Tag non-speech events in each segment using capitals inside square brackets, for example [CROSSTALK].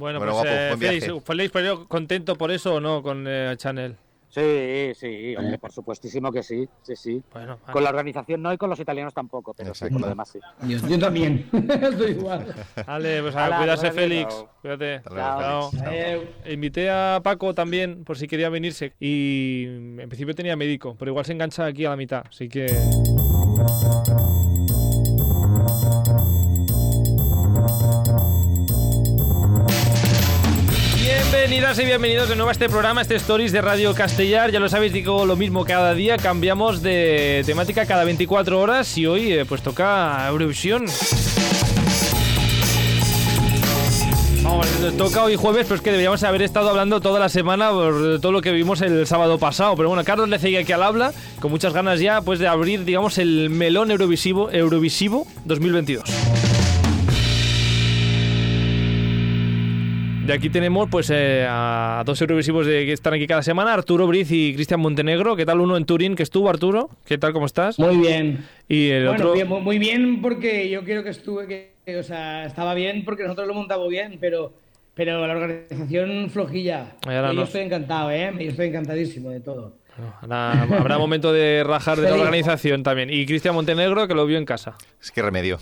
Bueno, Bueno, pues guapo, eh, buen viaje. Félix, Félix, pero contento por eso o no con eh, Chanel. Sí, sí, hombre, por supuestísimo que sí, sí, sí. Bueno, Con la organización no y con los italianos tampoco, pero sí, con lo demás sí. Yo, yo también. [LAUGHS] Estoy igual. Vale, pues a cuidarse. Félix. Cuídate. Chao. Félix. Chao. Eh, Invité a Paco también por si quería venirse y en principio tenía médico, pero igual se engancha aquí a la mitad, así que... Bienvenidas y bienvenidos de nuevo a este programa, este Stories de Radio Castellar. Ya lo sabéis, digo lo mismo cada día, cambiamos de temática cada 24 horas y hoy eh, pues toca Eurovisión. Vamos, toca hoy jueves, pero es que deberíamos haber estado hablando toda la semana por todo lo que vimos el sábado pasado. Pero bueno, Carlos Lecegui aquí al habla, con muchas ganas ya pues de abrir, digamos, el melón Eurovisivo, Eurovisivo 2022. De aquí tenemos pues eh, a dos Eurovisivos de, que están aquí cada semana, Arturo Briz y Cristian Montenegro. ¿Qué tal uno en Turín que estuvo, Arturo? ¿Qué tal, cómo estás? muy bien. Y el Bueno, otro... bien, muy- bien porque yo creo que estuve, que, que, o sea, estaba bien porque nosotros lo montamos bien, pero, pero la organización flojilla. Y no. Yo estoy encantado, ¿eh? Yo estoy encantadísimo de todo. Bueno, habrá, habrá momento de rajar de la [LAUGHS] organización también. Y Cristian Montenegro que lo vio en casa. Es que remedio.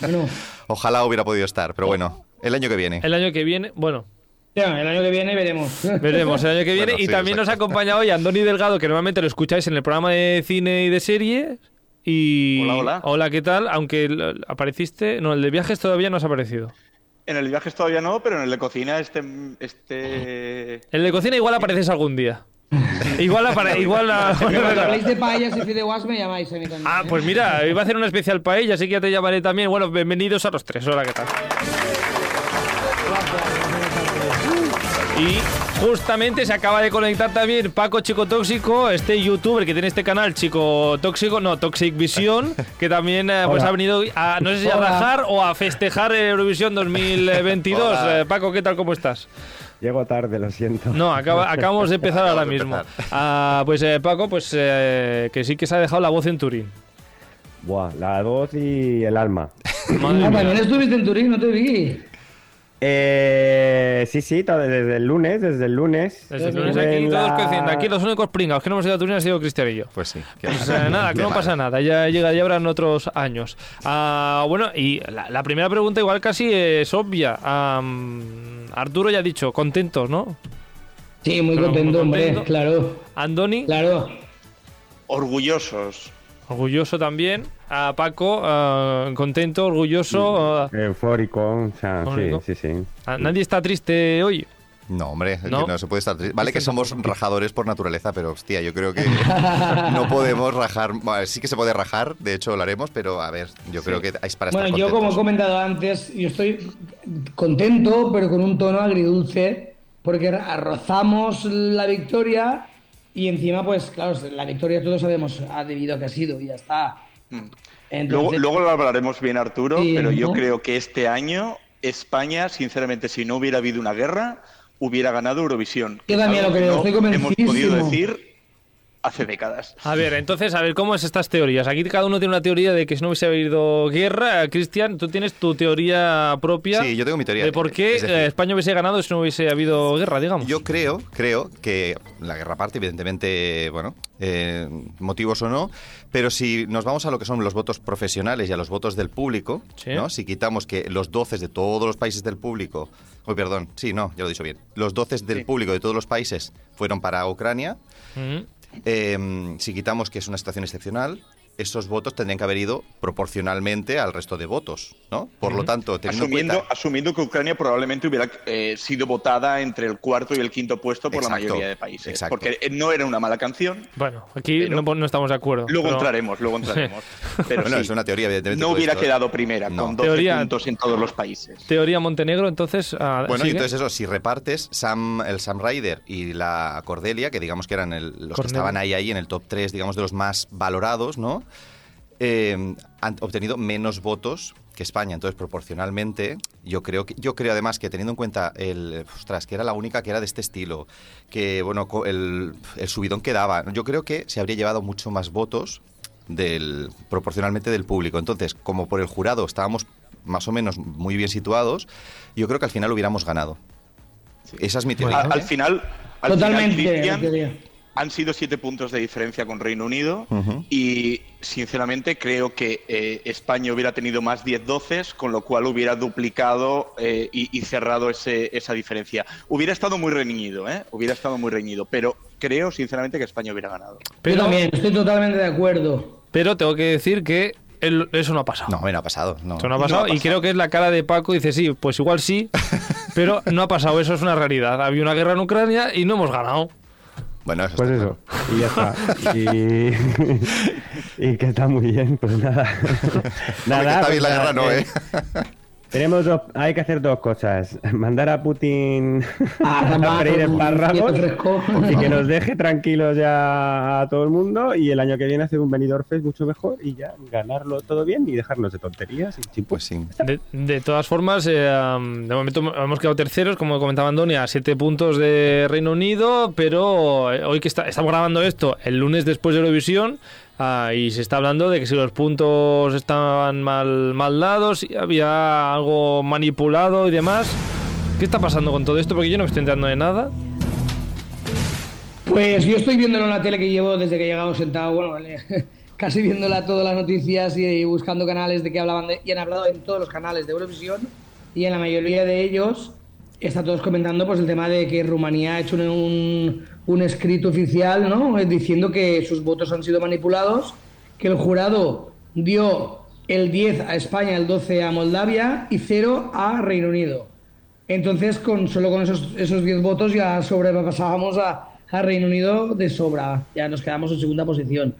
Bueno, [LAUGHS] Ojalá hubiera podido estar, pero bueno, el año que viene. El año que viene, bueno, ya, el año que viene veremos. veremos el año que viene. Bueno, y sí, también nos exacto. acompaña hoy Andoni Delgado, que normalmente lo escucháis en el programa de cine y de serie. Y... Hola, hola. Hola, ¿qué tal? Aunque apareciste... No, el de viajes todavía no has aparecido. En el viajes todavía no, pero en el de cocina este... este... El de cocina igual apareces algún día. Igual apare... [LAUGHS] igual... a- Cuando [LAUGHS] habléis de paellas y fideuás me llamáis a mí también. Ah, ¿eh? pues mira, iba a hacer una especial paella, así que ya te llamaré también. Bueno, bienvenidos a los tres. Hola, ¿qué tal? Y justamente se acaba de conectar también Paco Chico Tóxico, este youtuber que tiene este canal Chico Tóxico, no, Toxic Vision, [LAUGHS] que también eh, pues Hola. ha venido a, no sé si a Hola. rajar o a festejar Eurovisión 2022. Hola. Eh, Paco, ¿qué tal? ¿Cómo estás? Llego tarde, lo siento. No, acaba- [LAUGHS] acabamos de empezar ahora mismo. empezar. Ah, pues eh, Paco, pues eh, que sí que se ha dejado la voz en Turín. Buah, la voz y el alma. [LAUGHS] Madre Ah, mía. también estuviste en Turín, no te vi. Eh, sí, sí, todo- desde el lunes, desde el lunes. Desde el lunes aquí todos la-. Aquí los únicos pringados que no hemos ido a Turín han sido Cristian y yo. Pues sí. que- Pues, eh, nada, que no pasa nada, ya llega, ya habrán otros años. Ah, bueno, y la, la primera pregunta igual casi es obvia. Arturo ya ha dicho, contentos, ¿no? Sí, muy Pero muy contento, hombre, contento. claro. Andoni, Claro. Orgullosos. Orgulloso también. A Paco, ah, contento, orgulloso. ah, Eufórico, o sea, Eufórico. sí, sí, sí. ah, nadie está triste hoy. No, hombre, que ¿No? no se puede estar triste. Vale que somos rajadores por naturaleza, pero hostia, yo creo que [LAUGHS] no podemos rajar. Bueno, sí que se puede rajar, de hecho lo haremos, pero a ver, yo creo que es para estar Bueno, yo como he comentado antes, yo estoy contento, pero con un tono agridulce, porque rozamos la victoria y encima, pues claro, la victoria todos sabemos ha debido a que ha sido y ya está. Mm. Entonces, Luego, luego lo hablaremos bien, Arturo, Sí, pero yo creo que este año España, sinceramente, si no hubiera habido una guerra, hubiera ganado Eurovisión. Yo también lo que creo, no estoy Hemos podido decir hace décadas. A ver, entonces, a ver, ¿cómo es estas teorías? Aquí cada uno tiene una teoría de que si no hubiese habido guerra. Cristian, tú tienes tu teoría propia. Sí, yo tengo mi teoría. De por qué Es decir, eh, España hubiese ganado si no hubiese habido guerra, digamos. Yo creo, creo que la guerra aparte, evidentemente, bueno, eh, motivos o no, pero si nos vamos a lo que son los votos profesionales y a los votos del público, Sí. ¿no? Si quitamos que los 12 de todos los países del público, oh, perdón, sí, no, ya lo he dicho bien, los 12 del Sí. público de todos los países fueron para Ucrania. Eh, si quitamos que es una situación excepcional, esos votos tendrían que haber ido proporcionalmente al resto de votos, ¿no? Por lo tanto, Asumiendo, cuenta... asumiendo que Ucrania probablemente hubiera eh, sido votada entre el cuarto y el quinto puesto por la mayoría de países. exacto. Porque eh, no era una mala canción. Bueno, aquí no, no estamos de acuerdo. Luego pero- entraremos, luego entraremos. [LAUGHS] Pero Bueno, sí, es una teoría, evidentemente. no todo hubiera esto- quedado primera No. con 12 Teoría- puntos en todos los países. Teoría Montenegro, entonces. ah, Bueno, entonces eso, si repartes Sam, el Sam Ryder y la Cordelia, que digamos que eran el- los que estaban ahí, ahí en el top 3, digamos, de los más valorados, ¿no? Eh, han obtenido menos votos que España. Entonces, proporcionalmente, yo creo que, yo creo además que teniendo en cuenta el, ostras, que era la única que era de este estilo, que bueno, el, el subidón que daba, yo creo que se habría llevado mucho más votos del proporcionalmente del público. Entonces, como por el jurado estábamos más o menos muy bien situados, yo creo que al final hubiéramos ganado. Esa es mi teoría. Al, al final, al Totalmente. final. Han sido siete puntos de diferencia con Reino Unido y sinceramente creo que eh, España hubiera tenido más 10-12, con lo cual hubiera duplicado eh, y, y cerrado ese- esa diferencia. Hubiera estado muy reñido, ¿eh? Hubiera estado muy reñido, pero creo sinceramente que España hubiera ganado. Yo Pero, también, estoy totalmente de acuerdo. pero tengo que decir que el- eso no ha pasado. No, bueno, ha pasado. No. Eso no ha pasado. Y creo que es la cara de Paco. Dice, sí, pues igual sí, [LAUGHS] pero no ha pasado. Eso es una realidad. Había una guerra en Ucrania y no hemos ganado. Bueno, eso Pues está eso, y ya está. [LAUGHS] Y, y que está muy bien, pues nada. Hombre, que está pues bien la nada, guerra, no, eh, ¿eh? [LAUGHS] Tenemos dos, hay que hacer dos cosas. [LAUGHS] Mandar a Putin [LAUGHS] A a tomar freír espárragos y que nos deje tranquilos ya a todo el mundo y el año que viene hacer un Benidorm Fest mucho mejor y ya ganarlo todo bien y dejarnos de tonterías y. Pues sí. De, de todas formas, eh, um, de momento hemos quedado terceros, como comentaba Andoni, a siete puntos de Reino Unido, pero eh, hoy que está- estamos grabando esto, el lunes después de Eurovisión, ah, y se está hablando de que si los puntos estaban mal, mal dados, había algo manipulado y demás. ¿Qué está pasando con todo esto? Porque yo no me estoy enterando de nada. Pues yo estoy viéndolo en la tele que llevo desde que he llegado sentado, bueno, le- [LAUGHS] casi viéndola todas las noticias y, buscando canales de que hablaban de, y han hablado en todos los canales de Eurovisión y en la mayoría de ellos está todos comentando pues el tema de que Rumanía ha hecho un, un, un escrito oficial, ¿no? Eh, Diciendo que sus votos han sido manipulados, que el jurado dio el 10 a España, el 12 a Moldavia y 0 a Reino Unido. Entonces, con, solo con esos, esos 10 votos ya sobrepasábamos a, a Reino Unido de sobra. Ya nos quedamos en segunda posición.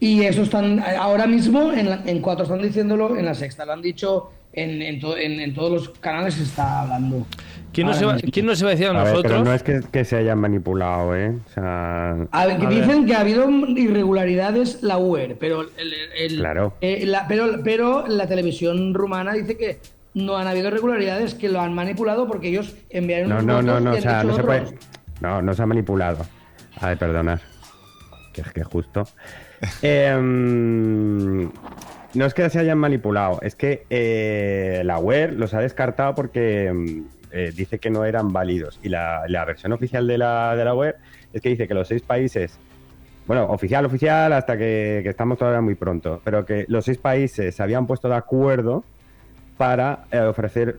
Y eso están ahora mismo en, la- en cuatro están diciéndolo, en la sexta lo han dicho, en, en, to- en- en todos los canales se está hablando. ¿Quién Ahora iba, mismo. ¿quién nos iba a decir a, A ver, nosotros? pero no es que, que se hayan manipulado, ¿eh? O sea, A ver, que A ver. dicen que ha habido irregularidades la UER, pero el, el- Claro. eh, la, pero, pero la televisión rumana dice que no han habido irregularidades, que lo han manipulado porque ellos enviaron no, unos no, no, no, o sea, no se puede. No, no se ha manipulado. A ver, perdonad. Que es que justo. [LAUGHS] Em, no es que se hayan manipulado, es que eh, la web los ha descartado porque em, eh, dice que no eran válidos. Y la, versión oficial de la, de la web es que dice que los seis países, bueno, oficial, oficial, hasta que, estamos todavía muy pronto, pero que los seis países se habían puesto de acuerdo para eh, ofrecer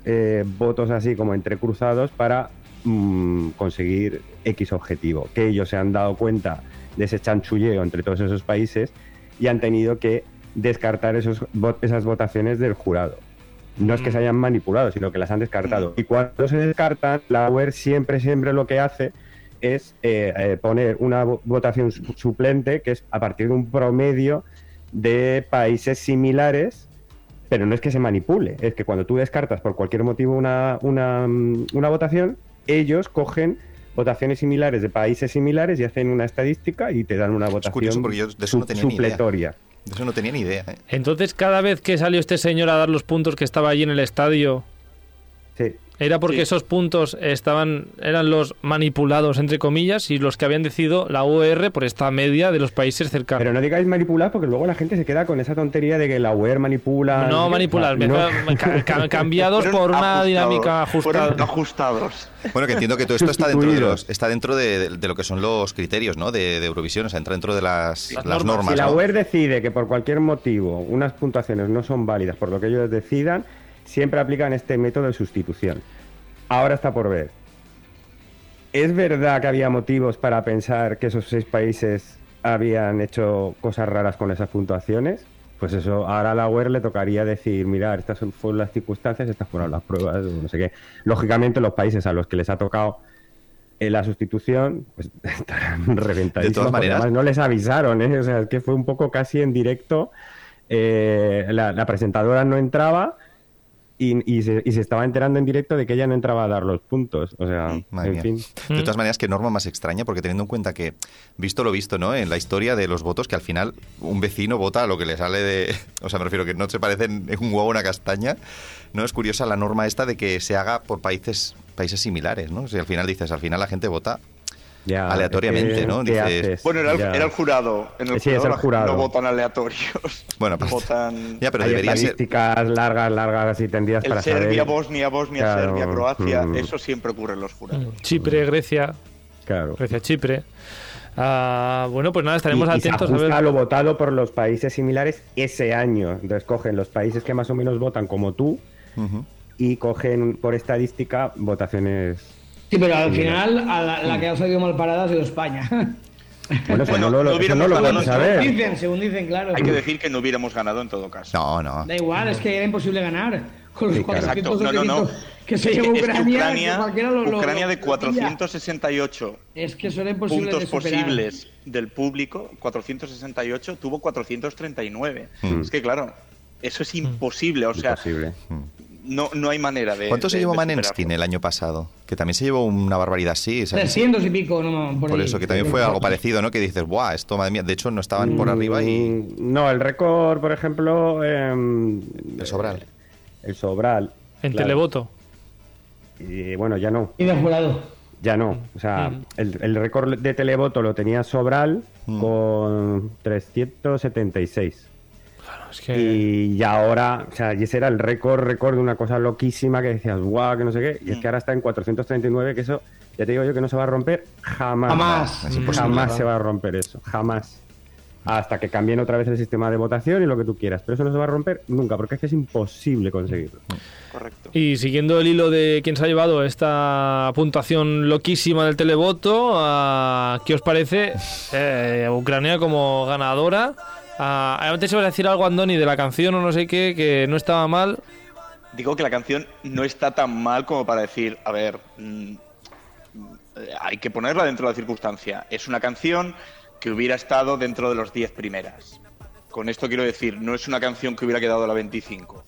votos así como entrecruzados para mm, conseguir X objetivo. Que ellos se han dado cuenta de ese chanchulleo entre todos esos países y han tenido que descartar esos, esas votaciones del jurado. No es que se hayan manipulado, sino que las han descartado. Y cuando se descartan, la UER siempre, siempre lo que hace es eh, eh, poner una vo- votación su- suplente, que es a partir de un promedio de países similares pero no es que se manipule, es que cuando tú descartas por cualquier motivo una, una, mm, una votación, ellos cogen votaciones similares de países similares y hacen una estadística y te dan una votación curioso porque yo de eso no su- tenía ni idea. Eso no tenía ni idea. ¿eh? Entonces, cada vez que salió este señor a dar los puntos que estaba allí en el estadio, Sí. era porque Sí. esos puntos estaban eran los manipulados, entre comillas, y los que habían decidido la UR por esta media de los países cercanos. Pero no digáis manipular porque luego la gente se queda con esa tontería de que la UER manipula. no manipular, No. ca- [LAUGHS] cambiados Fueron por una ajustados, dinámica ajustada. ajustados. Bueno, que entiendo que todo esto está dentro de, los, está dentro de, de- de lo que son los criterios ¿no? de, de Eurovisión, o sea, entra dentro de las, Las las normas. normas. Si la. UER decide que por cualquier motivo unas puntuaciones no son válidas por lo que ellos decidan, siempre aplican este método de sustitución. Ahora está por ver. ¿Es verdad que había motivos para pensar que esos seis países habían hecho cosas raras con esas puntuaciones? Pues eso, ahora a la UER le tocaría decir, mirar, estas son- fueron las circunstancias, estas fueron las pruebas, no sé qué. Lógicamente los países a los que les ha tocado eh, la sustitución, pues [LAUGHS] estarán reventadísimos. porque maneras- además no les avisaron, ¿eh? O sea, es que fue un poco casi en directo. eh, la, la presentadora no entraba y, y se, y se estaba enterando en directo de que ella no entraba a dar los puntos. O sea, Madre en mía. fin. De Mm. todas maneras, qué norma más extraña, porque teniendo en cuenta que, visto lo visto, ¿no? En la historia de los votos, que al final un vecino vota a lo que le sale de. [LAUGHS] O sea, me refiero que no se parecen un huevo a una castaña. ¿No? Es curiosa la norma esta de que se haga por países, países similares, ¿no? Si al final dices, al final la gente vota Ya, aleatoriamente, ¿no? ¿qué Dices- haces? Bueno, era el, era el jurado. En el Sí, es el jurado. No votan aleatorios. [LAUGHS] Bueno, pues- votan Ya, pero Hay debería ser. estadísticas largas, largas, así tendidas el para Serbia, saber. Bosnia, Bosnia, Claro, Serbia, Croacia. mm. Eso siempre ocurre en los jurados. Chipre, Grecia, Claro. Grecia, Chipre. Ah, bueno, pues nada, estaremos y, y se atentos a ver. lo votado por los países similares ese año. Entonces cogen los países que más o menos votan como tú Ujú. y cogen por estadística votaciones. Sí, pero al final a la, la que ha salido mal parada ha sido España. [LAUGHS] Bueno, eso Bueno, no lo, no no lo ganado puedes nosotros. saber. dicen, según dicen, claro. Hay que decir que no hubiéramos ganado en todo caso. No, no. Da igual, es que era imposible ganar. Con los Sí, claro. 400 Exacto, no, no, no. que se llevó es que Ucrania, Ucrania, que cualquiera lo- lo- Ucrania de lo pilla. 468 Es que eso era imposible puntos de posibles del público, 468, tuvo 439. Mm. Es que claro, eso es imposible, o sea, Imposible. No, no hay manera de... ¿Cuánto se llevó Manenskin el año pasado? Que también se llevó una barbaridad así. ¿sabes? 300 y pico, no, por, Por ahí. eso, que también fue algo parecido, ¿no? Que dices, ¡buah! Esto, madre mía. De hecho, no estaban por arriba y. Mm, No, el récord, por ejemplo. em, El Sobral. El Sobral. En claro. televoto. Y bueno, ya no. Y de jurado. Ya no. O sea, Mm. el, el récord de televoto lo tenía Sobral Mm. con 376. Es que. Y ya ahora, o sea, y ese era el récord, récord de una cosa loquísima que decías, guau, que no sé qué. Y es Mm. que ahora está en 439, que eso, ya te digo yo que no se va a romper jamás. Jamás. Jamás se va a romper eso, jamás. Hasta que cambien otra vez el sistema de votación y lo que tú quieras. Pero eso no se va a romper nunca, porque es que es imposible conseguirlo. Correcto. Y siguiendo el hilo de quién se ha llevado esta puntuación loquísima del televoto, ¿qué os parece eh, Ucrania como ganadora? Ah, antes ibas a decir algo, Andoni, de la canción o no sé qué, que no estaba mal. Digo que la canción no está tan mal como para decir, a ver, mm, hay que ponerla dentro de la circunstancia. Es una canción que hubiera estado dentro de los 10 primeras. Con esto quiero decir, no es una canción que hubiera quedado a la 25.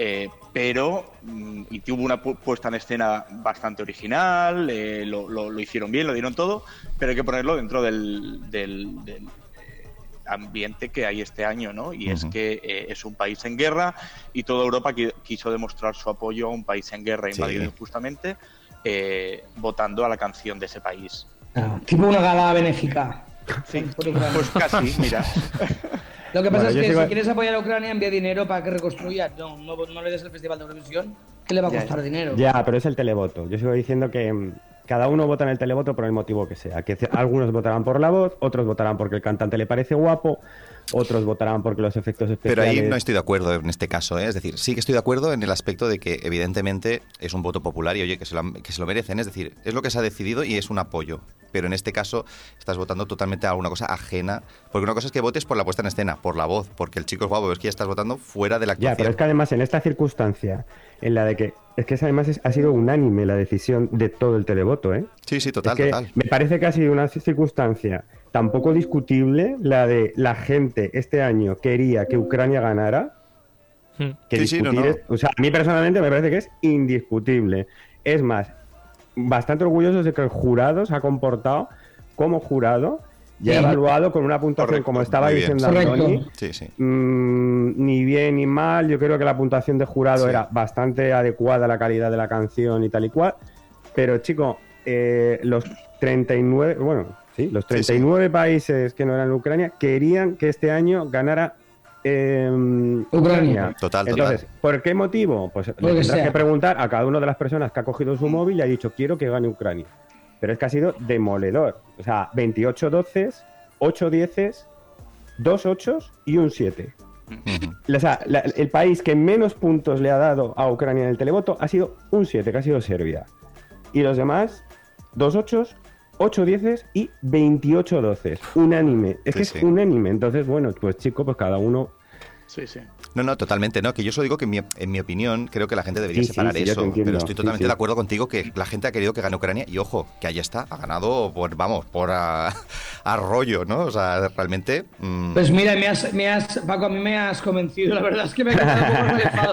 Eh, pero, mm, y tuvo una pu- puesta en escena bastante original, eh, lo, hicieron bien, lo dieron todo, pero hay que ponerlo dentro del, ambiente que hay este año, ¿no? Y es que eh, es un país en guerra y toda Europa qui- quiso demostrar su apoyo a un país en guerra Sí. invadido injustamente, eh, votando a la canción de ese país. Ah, tipo una gala benéfica. Sí, pues casi, mira. [LAUGHS] Lo que pasa Bueno, es que si quieres apoyar a Ucrania, envía dinero para que reconstruya. No, no, no le des el Festival de Eurovisión, que le va a Ya, costar dinero. Ya, pero es el televoto. Yo sigo diciendo que mm, cada uno vota en el televoto por el motivo que sea. Que algunos votarán por la voz, otros votarán porque el cantante le parece guapo, otros votarán porque los efectos Pero especiales. ahí no estoy de acuerdo en este caso, ¿eh? es decir, sí que estoy de acuerdo en el aspecto de que evidentemente es un voto popular y oye, que se, lo, que se lo merecen, es decir, es lo que se ha decidido y es un apoyo. Pero en este caso estás votando totalmente a una cosa ajena, porque una cosa es que votes por la puesta en escena, por la voz, porque el chico es guapo, pero es que ya estás votando fuera de la Ya, actuación. pero es que además en esta circunstancia, en la de que. Es que además es- ha sido unánime la decisión de todo el televoto, ¿eh? Sí, sí, total, Es que total. Me parece que ha sido una circunstancia tan poco discutible la de la gente este año quería que Ucrania ganara. Hmm. Que Sí, sí, no, discutir no. es- o sea, a mí personalmente me parece que es indiscutible. Es más, bastante orgullosos de que el jurado se ha comportado como jurado y ha Sí. evaluado con una puntuación, Correcto, como estaba diciendo Sí, sí. Mm, ni bien ni mal. Yo creo que la puntuación de jurado Sí. era bastante adecuada a la calidad de la canción y tal y cual. Pero, chico, eh, los 39, bueno, sí, los Sí, 39 países que no eran Ucrania querían que este año ganara eh, Ucrania. Total, total. Entonces, ¿por qué motivo? Pues le tendrás sea. que preguntar a cada una de las personas que ha cogido su móvil y ha dicho, quiero que gane Ucrania. Pero es que ha sido demoledor. O sea, 28 doces, 8 dieces, 2 ochos y un 7. Ujú. O sea, la- el país que menos puntos le ha dado a Ucrania en el televoto ha sido un 7, que ha sido Serbia. Y los demás, dos ochos, 8 dieces y 28 doces. Unánime. Es Sí, que sí. es unánime. Entonces, bueno, pues chico, pues cada uno. Sí, sí. No, no, totalmente, no. Que yo solo digo que en mi, en mi opinión creo que la gente debería Sí, sí, separar sí, yo eso. Pero estoy Sí, totalmente sí. de acuerdo contigo que la gente ha querido que gane Ucrania y ojo, que ahí está, ha ganado por, vamos, por [LAUGHS] arroyo, ¿no? O sea, realmente. mm, Pues mira, me has, me has, Paco, a mí me has convencido. La verdad es que me ha quedado un poco enfado.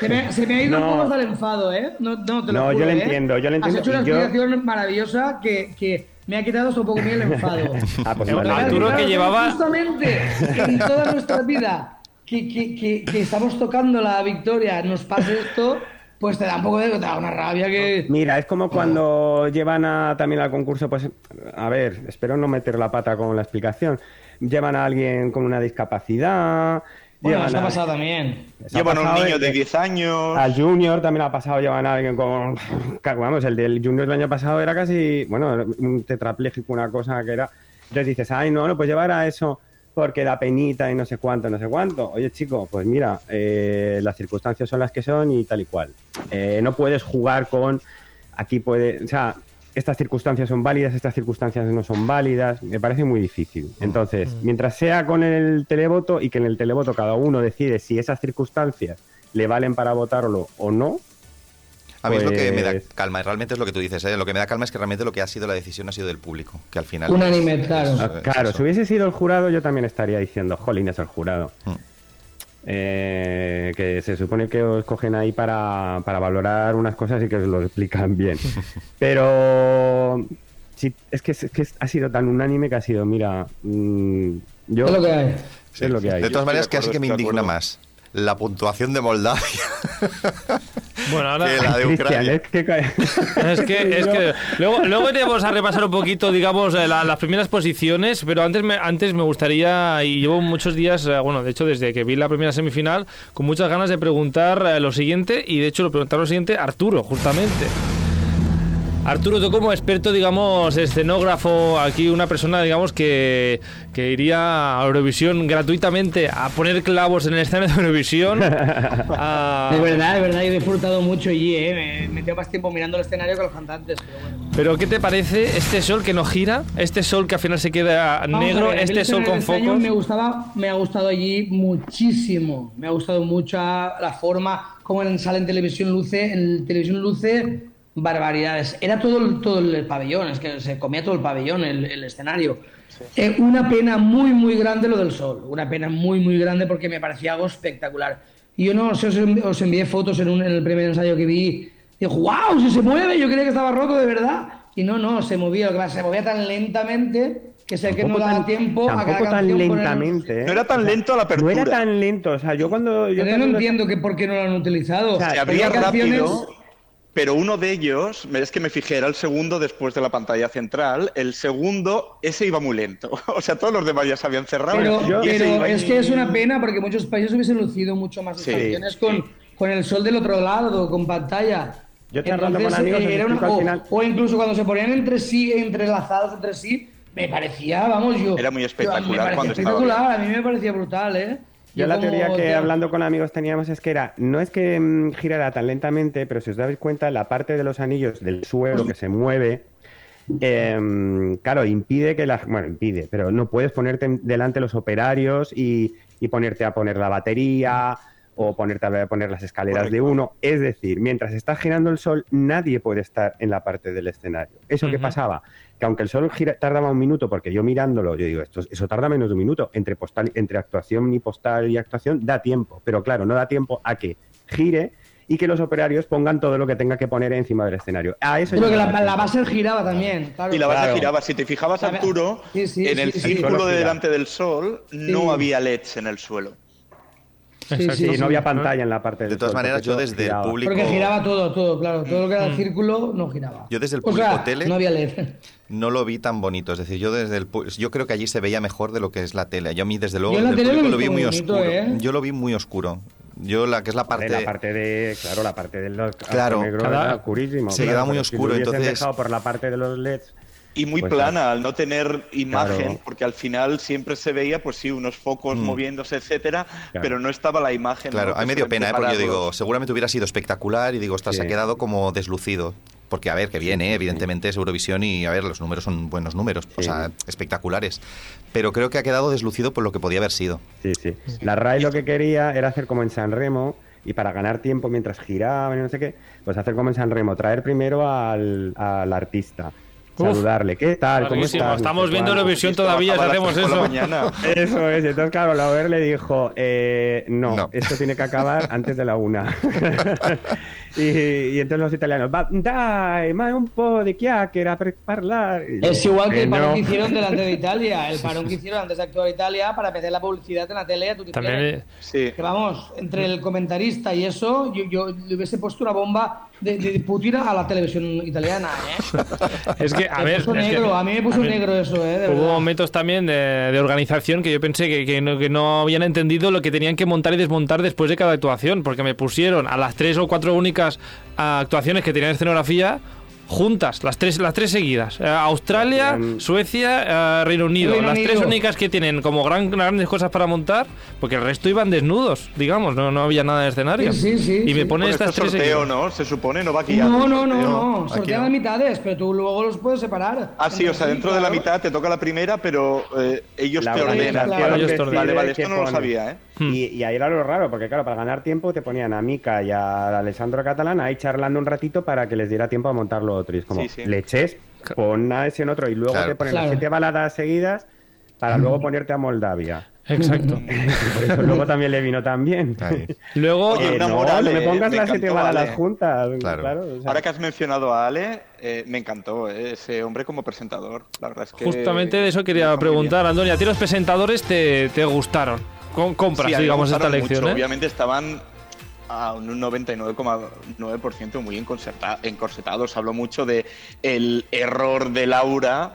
Se me, se me ha ido un No. poco hasta el enfado, ¿eh? No, no, te lo No, juro, yo lo ¿eh? entiendo, yo lo entiendo. Has hecho una Y yo- explicación maravillosa que, que me ha quitado un poco el enfado. [LAUGHS] Ah, pues El. Arturo que llevaba- Justamente en toda nuestra vida que, que, que, que estamos tocando la victoria nos pase esto, pues te da un poco de te da una rabia que... Mira, es como cuando llevan a, también al concurso, pues, a ver, espero no meter la pata con la explicación. Llevan a alguien con una discapacidad. Bueno, eso ha a- pasado también. eso ha Llevan a un niño de que- 10 años. Al Junior también ha pasado, llevan a alguien con. [LAUGHS] Vamos, el del Junior del año pasado era casi, bueno, un tetrapléjico, una cosa que era. Entonces dices, ay, no, no, pues llevar a eso porque da penita y no sé cuánto, no sé cuánto. Oye, chico, pues mira, eh, las circunstancias son las que son y tal y cual. Eh, no puedes jugar con. Aquí puede. O sea, estas circunstancias son válidas, estas circunstancias no son válidas. Me parece muy difícil. Entonces, mientras sea con el televoto y que en el televoto cada uno decide si esas circunstancias le valen para votarlo o no. A mí es lo que me da Pues- calma, y realmente es lo que tú dices, ¿eh? lo que me da calma es que realmente lo que ha sido la decisión ha sido del público, que al final... Unánime, es- claro. es- Ah, es claro, eso. si hubiese sido el jurado, yo también estaría diciendo, jolín, es el jurado. Mm. Eh, que se supone que os cogen ahí para, para valorar unas cosas y que os lo explican bien. [LAUGHS] Pero sí, es, que, es que ha sido tan unánime que ha sido, mira, mm, yo... Es lo que hay. Sí. es lo que hay. De todas maneras, casi que me indigna más la puntuación de Moldavia [LAUGHS] Bueno, ahora... que la de Ucrania. es que... [LAUGHS] Es que, es que luego, luego iremos a repasar un poquito, digamos, eh, la- las primeras posiciones, pero antes me, antes me gustaría, y llevo muchos días, eh, bueno, de hecho desde que vi la primera semifinal, con muchas ganas de preguntar eh, lo siguiente, y de hecho lo preguntar lo siguiente Arturo, justamente. Arturo, tú como experto, digamos, escenógrafo, aquí una persona, digamos, que, que iría a Eurovisión gratuitamente a poner clavos en el escenario de Eurovisión. [LAUGHS] a- De verdad, de verdad, yo he disfrutado mucho allí, ¿eh? Me, me tengo más tiempo mirando el escenario que los cantantes. Pero bueno. Pero ¿qué te parece este sol que no gira? Este sol que al final se queda Vamos negro, ver, este el sol con focos. Me gustaba, me ha gustado allí muchísimo. Me ha gustado mucho la forma como en sala en televisión luce, en televisión luce barbaridades. Era todo el, todo el pabellón, es que se comía todo el pabellón, el, el escenario. Eh, una pena muy, muy grande lo del sol. Una pena muy, muy grande porque me parecía algo espectacular. Y yo no sé, os, os envié fotos en, un- en el primer ensayo que vi. Dijo, wow, si se mueve, yo creía que estaba roto de verdad. Y no, no, se movía, lo que pasa, se movía tan lentamente que sé que no daba tan- tiempo a cada tampoco tan canción poner- lentamente. ¿eh? No era tan lento la No apertura. era tan lento, o sea, yo cuando... Yo Pero yo no entiendo que por qué no lo han utilizado. O sea, Se Había abría rápido, pero uno de ellos, es que me fijé, era el segundo después de la pantalla central. El segundo, ese iba muy lento. [LAUGHS] O sea, todos los demás ya se habían cerrado. Pero, pero iba es que es una pena porque muchos países hubiesen lucido mucho más Sí, canciones sí. con, con el sol del otro lado, con pantalla. Yo charlando con amigos, eh, era una- o, final. o incluso cuando se ponían entre sí, entrelazados entre sí, me parecía, vamos, yo. Era muy yo- espectacular me parecía cuando estaba espectacular, a mí me parecía brutal, ¿eh? Yo la teoría que hablando con amigos teníamos es que era, no es que mm, girara tan lentamente, pero si os dais cuenta, la parte de los anillos del suelo que se mueve, em, claro, impide que la... Bueno, impide, pero no puedes ponerte delante los operarios y, y ponerte a poner la batería o ponerte a poner las escaleras de uno. Es decir, mientras está girando el sol, nadie puede estar en la parte del escenario. ¿Eso qué Ujú. pasaba? Que aunque el sol gira- tardaba un minuto, porque yo mirándolo, yo digo, esto, eso tarda menos de un minuto. Entre, postal, entre actuación y postal y actuación da tiempo. Pero claro, no da tiempo a que gire y que los operarios pongan todo lo que tenga que poner encima del escenario. A eso Pero que la, base giraba también, claro. Y la base Claro. giraba. Si te fijabas, Arturo, Sí, sí, en el sí, sí. círculo de delante del sol no había LEDs en el suelo. Sí. Sí, sí, no había pantalla en la parte De del todas maneras, yo desde el giraba. público... Porque giraba todo, todo, claro. Todo lo que era el círculo no giraba. Yo desde el O público sea, tele- No había LED. No lo vi tan bonito, es decir, yo desde el yo creo que allí se veía mejor de lo que es la tele. Yo a mí desde luego Yo desde el lo público lo vi muy bonito, oscuro. ¿eh? Yo lo vi muy oscuro. Yo la que es la parte, la parte de, claro, la parte de los Claro. negro Cada- era oscurísimo. se claro, queda muy si oscuro, hubiesen entonces- dejado por la parte de los LEDs, Y muy Pues plana, al no tener imagen, Claro. porque al final siempre se veía, pues sí, unos focos Mm. moviéndose, etcétera, Claro. pero no estaba la imagen. Claro, ¿no? a mí me Que dio suelen pena, ¿eh? porque yo digo, seguramente hubiera sido espectacular y digo, ostras, se ha Sí. quedado como deslucido. Porque, a ver, que viene, evidentemente es Eurovisión y, a ver, los números son buenos números, o Sí. sea, espectaculares. Pero creo que ha quedado deslucido por lo que podía haber sido. Sí, sí. La RAI lo que quería era hacer como en San Remo y para ganar tiempo mientras giraban y no sé qué, pues hacer como en San Remo, traer primero al, al artista. Saludarle, ¿qué tal? ¿Cómo estás? Estamos viendo. Eurovisión todavía si hacemos la eso. mañana. [LAUGHS] Eso es, entonces claro, Lauer le dijo, eh, no, No. esto tiene que acabar antes de la una. [LAUGHS] Y, y entonces los italianos, "Va- dai, ma un po' di chiacchiera per parlare. Y Es igual que el "Eh, parón no". que hicieron delante de Italia, el [LAUGHS] parón que hicieron antes de actuar Italia para meter la publicidad en la tele a tutti También, Sí. Que vamos, entre el comentarista y eso, yo, yo le hubiese puesto una bomba de, de Putin a la televisión italiana, ¿eh? [LAUGHS] es que, a Me ver. puso es que- negro, a mí me puso mí- negro eso, ¿eh? De Hubo verdad. momentos también de, de organización que yo pensé que, que no, que no habían entendido lo que tenían que montar y desmontar después de cada actuación, porque me pusieron a las tres o cuatro únicas ah, actuaciones que tenían escenografía juntas, las tres, las tres seguidas. Eh, Australia, Suecia, eh, Reino Unido. Reino las tres únicas que tienen como gran, grandes cosas para montar, porque el resto iban desnudos, digamos, no, no había nada de escenario. Sí, sí, sí, y me sí. ponen estas este tres sorteo, seguidas. ¿no? Se supone, no va aquí. No, no, no, no, sortean no. las mitades, pero tú luego los puedes separar. Ah, sí, o sea, dentro de la mitad te toca la primera, pero eh, ellos La te ordenan. ellos te ordenan. Vale, vale, esto no lo sabía, ¿eh? Hmm. Y, y ahí era lo raro, porque claro, para ganar tiempo te ponían a Mika y a Alessandro Catalán ahí charlando un ratito para que les diera tiempo a montar lo otro. Y es como, Sí, sí. leches, pon a ese en otro y luego Claro. te ponen Claro. las siete baladas seguidas para luego ponerte a Moldavia. Exacto. [LAUGHS] Por eso luego también le vino tan bien. Ahí. [LAUGHS] Luego, Oye, Eh, no, no me pongas las siete encantó, baladas Ale. juntas. Claro. o sea. Ahora que has mencionado a Ale, eh, me encantó eh, ese hombre como presentador. La verdad es que. justamente de eso quería preguntar. Antonio. ¿A ti los presentadores te, te gustaron? Com- compras, Sí, digamos, esta lección. ¿eh? Obviamente estaban a un 99,9% muy encorsetados. Hablo mucho de el error de Laura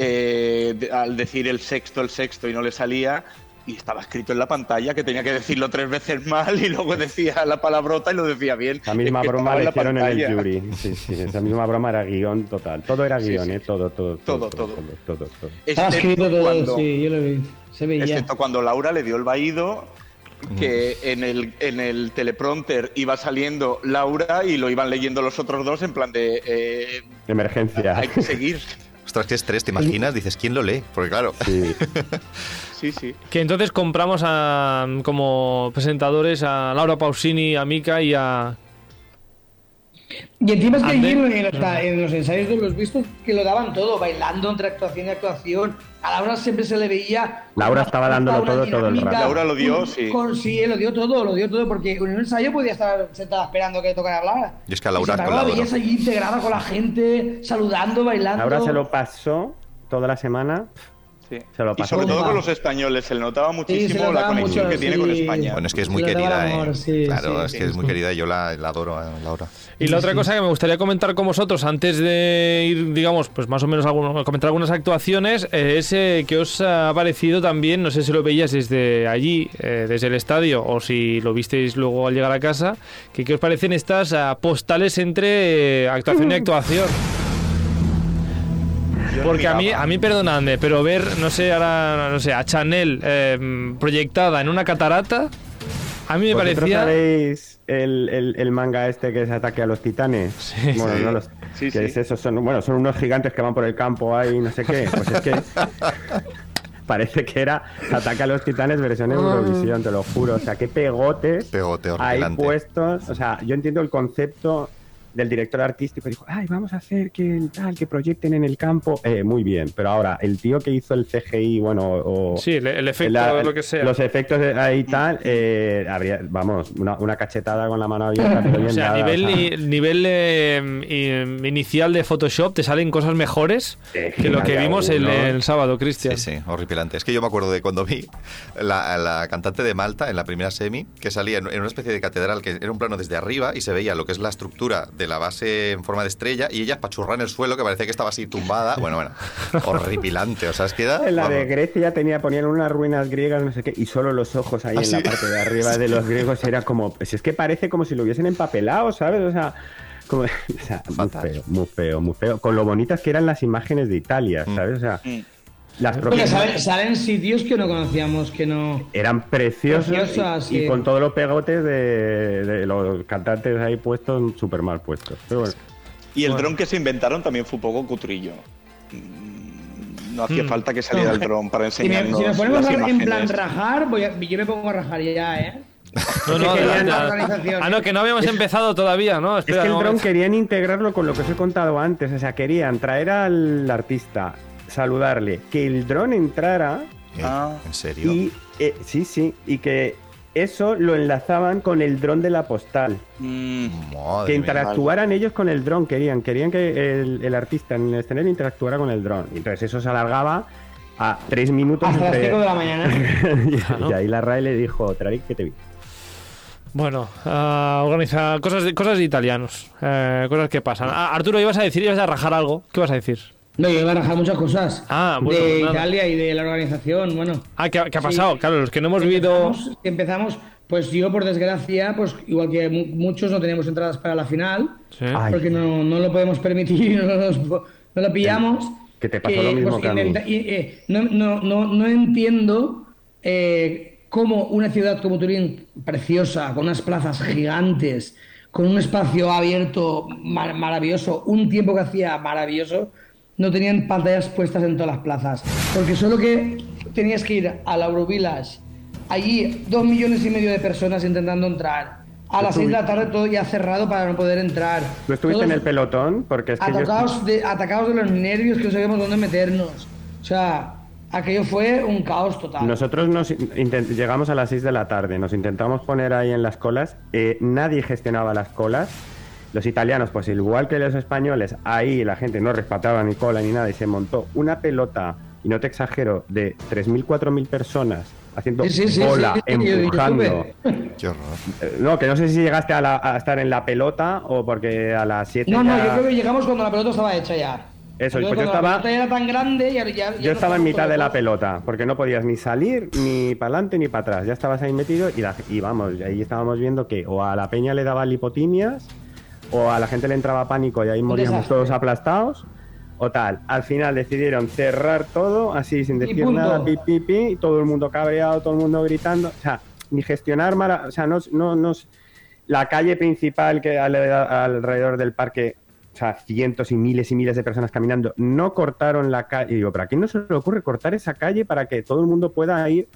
eh, de- al decir el sexto, el sexto y no le salía. Y estaba escrito en la pantalla que tenía que decirlo tres veces mal y luego decía la palabrota y lo decía bien. La misma Es que broma la hicieron en el jury. Sí, sí, esa misma broma era guion total. Todo era guion, sí. ¿eh? Todo, todo, Todo, todo. todo. todo, todo, todo. Estaba Excepto escrito todo, cuando- sí, yo lo vi. Se veía. Excepto cuando Laura le dio el vaído, que en el, en el teleprompter iba saliendo Laura y lo iban leyendo los otros dos en plan de eh, Emergencia. hay que seguir. [LAUGHS] Ostras, qué estrés, ¿te imaginas? Dices, ¿quién lo lee? Porque claro, Sí. [LAUGHS] Sí, sí. Que entonces compramos a, como presentadores a Laura Pausini, a Mika y a... Y encima es que allí en, en los, en los ensayos de los vistos que lo daban todo, bailando entre actuación y actuación. A Laura siempre se le veía. Laura estaba dándolo todo, todo el dinámica, rato. Laura lo dio, sí. con- sí, lo dio todo, lo dio todo, porque en un ensayo podía estar sentada esperando que le tocara hablar. Yo es que a Laura Y la veías allí integrada con la gente, saludando, bailando. Ahora se lo pasó toda la semana. Sí. Se lo Y sobre todo con los españoles, se le notaba Sí, muchísimo se notaba la conexión mucho, que tiene sí. con España. bueno, es que es muy Le querida, amor, ¿eh? sí, claro, sí, es sí, que es muy sí. querida, yo la, la adoro a Laura. Y la otra cosa que me gustaría comentar con vosotros antes de ir, digamos, pues más o menos alguno- comentar algunas actuaciones, eh, es eh, que os ha parecido también, no sé si lo veías desde allí, eh, desde el estadio, o si lo visteis luego al llegar a casa, que qué os parecen estas ah, postales entre eh, actuación y actuación. [LAUGHS] Porque a mí, a mí, perdonadme, pero ver, no sé, ahora, no sé, a Chanel eh, proyectada en una catarata, a mí me ¿Vosotros parecía... sabéis el, el- el manga este que es Ataque a los Titanes? Sí. Bueno, Sí. no los... Sí, que sí. es eso, son, bueno, son unos gigantes que van por el campo ahí, no sé qué. Pues es que [LAUGHS] parece que era Ataque a los Titanes versión Eurovisión, te lo juro. O sea, qué pegotes Pegote hay puestos. O sea, yo entiendo el concepto del director artístico. Dijo, ay, vamos a hacer que tal, que proyecten en el campo. Eh, muy bien, pero ahora, el tío que hizo el CGI, bueno, o... Sí, el, el efecto, la- lo que sea. Los efectos ahí tal, eh, habría, vamos, una, una cachetada con la mano abierta. pero bien [LAUGHS] O sea, a nivel, o sea, i- nivel eh, i- inicial de Photoshop te salen cosas mejores Eh, que lo que vimos el, sábado, Cristian. Sí, sí, horripilante. Es que yo me acuerdo de cuando vi la, a la cantante de Malta en la primera semi, que salía en, en una especie de catedral que era un plano desde arriba y se veía lo que es la estructura de la base en forma de estrella y ella pachurra en el suelo que parecía que estaba así tumbada. Bueno, bueno, [LAUGHS] horripilante. O sea, es que da. En la de. Grecia tenía, ponían unas ruinas griegas, no sé qué, y solo los ojos ahí ¿Ah, en la parte de arriba [LAUGHS] de los griegos era como, pues es que parece como si lo hubiesen empapelado, ¿sabes? O sea, como, [LAUGHS] o sea, muy feo, muy feo, muy feo. Con lo bonitas que eran las imágenes de Italia, Mm. ¿sabes? O sea, Mm. Las propias salen, salen sitios que no conocíamos, que no. eran preciosos Preciosas, y, y sí. con todos los pegotes de, de los cantantes ahí puestos, súper mal puestos. Pero bueno, Y el Bueno. dron que se inventaron también fue un poco cutrillo. Mm, No hacía Mm. falta que saliera el dron para [LAUGHS] Si, me- enseñarnos si nos ponemos las a- en plan rajar, voy a- yo me pongo a rajar ya, ¿eh? No, no. Ah, no, que no habíamos empezado todavía, ¿no? Es Espera, que el dron querían integrarlo con lo que os he contado antes. O sea, querían traer al artista, saludarle, que el dron entrara Eh, Ah. ¿En serio? y. eh, sí, sí, y que eso lo enlazaban con el dron de la postal. Mm, Madre que mía. interactuaran ellos con el dron, querían. Querían que el, el artista en el escenario interactuara con el dron. Entonces eso se alargaba a tres minutos. Hasta las entre- 5 de la mañana. [LAUGHS] y, y ahí la RAE le dijo, Travic, que te vi. Bueno, ah, organiza cosas de, cosas de italianos, eh, cosas que pasan. Ah, Arturo, ibas a decir, ibas a rajar algo. ¿Qué vas a decir? No, yo iba a rajar muchas cosas. Ah, bueno, de nada. Italia y de la organización, bueno. Ah, ¿qué, ha- qué ha Sí. pasado? Claro, los que no hemos vivido. Empezamos, empezamos, pues yo por desgracia, pues igual que mu- muchos no teníamos entradas para la final, Sí. Porque no, no lo podemos permitir, no, nos- [LAUGHS] no lo pillamos. Que te pasó lo mismo que a mí. y, eh, no, no, no, no entiendo eh, cómo una ciudad como Turín, preciosa, con unas plazas gigantes, con un espacio abierto mar- maravilloso, un tiempo que hacía maravilloso, no tenían pantallas puestas en todas las plazas. Porque solo que tenías que ir a la Eurovillage, allí dos millones y medio de personas intentando entrar. A las seis de la tarde todo ya cerrado para no poder entrar. ¿Tú estuviste en el pelotón? Porque es que yo... atacados de, atacados de los nervios que no sabíamos dónde meternos. O sea, aquello fue un caos total. Nosotros nos llegamos a las 6 de la tarde, nos intentamos poner ahí en las colas, eh, nadie gestionaba las colas. Los italianos, pues igual que los españoles, ahí la gente no respetaba ni cola ni nada y se montó una pelota, y no te exagero, de 3.000, 4.000 personas haciendo Sí, yo empujando. Qué horror. Eh, No, que no sé si llegaste a, la- a estar en la pelota o porque a las 7 No, no, yo creo que llegamos cuando la pelota estaba hecha ya. Eso, Entonces, pues yo estaba- La era tan grande y ya, ya- Yo no estaba en mitad de la pelota, porque no podías ni salir ni para adelante ni para atrás. Ya estabas ahí metido y, la- y vamos, ahí estábamos viendo que o a la peña le daba lipotimias, o a la gente le entraba pánico y ahí moríamos todos aplastados, o tal. Al final decidieron cerrar todo, así sin decir nada, pi, pi, pi, todo el mundo cabreado, todo el mundo gritando. O sea, ni gestionar, mara- o sea, no, no, no- la calle principal que al- alrededor del parque, o sea, cientos y miles y miles de personas caminando, no cortaron la calle. Y digo, ¿pero a quién no se le ocurre cortar esa calle para que todo el mundo pueda ir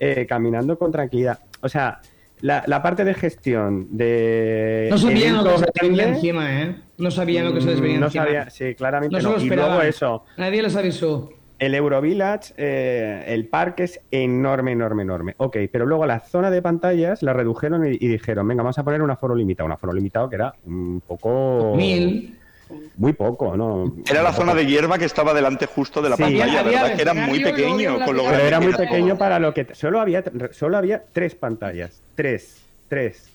eh, caminando con tranquilidad? O sea, la, la parte de gestión de. No sabían lo que se les venía encima, ¿eh? No sabían lo que se les venía no encima. sabía, sí, claramente No se no. lo Y luego eso, Nadie les avisó. el Eurovillage, eh, el parque es enorme, enorme, enorme. Ok, pero luego la zona de pantallas la redujeron y, y dijeron, venga, vamos a poner un aforo limitado. Un aforo limitado que era un poco... Mil. Muy poco, ¿no? Era la zona de hierba que estaba delante justo de la Sí. pantalla, Había- había ¿verdad? Que era muy pequeño, con lo Pero era muy todo. pequeño para lo que... Solo había, solo había tres pantallas. Tres. Tres.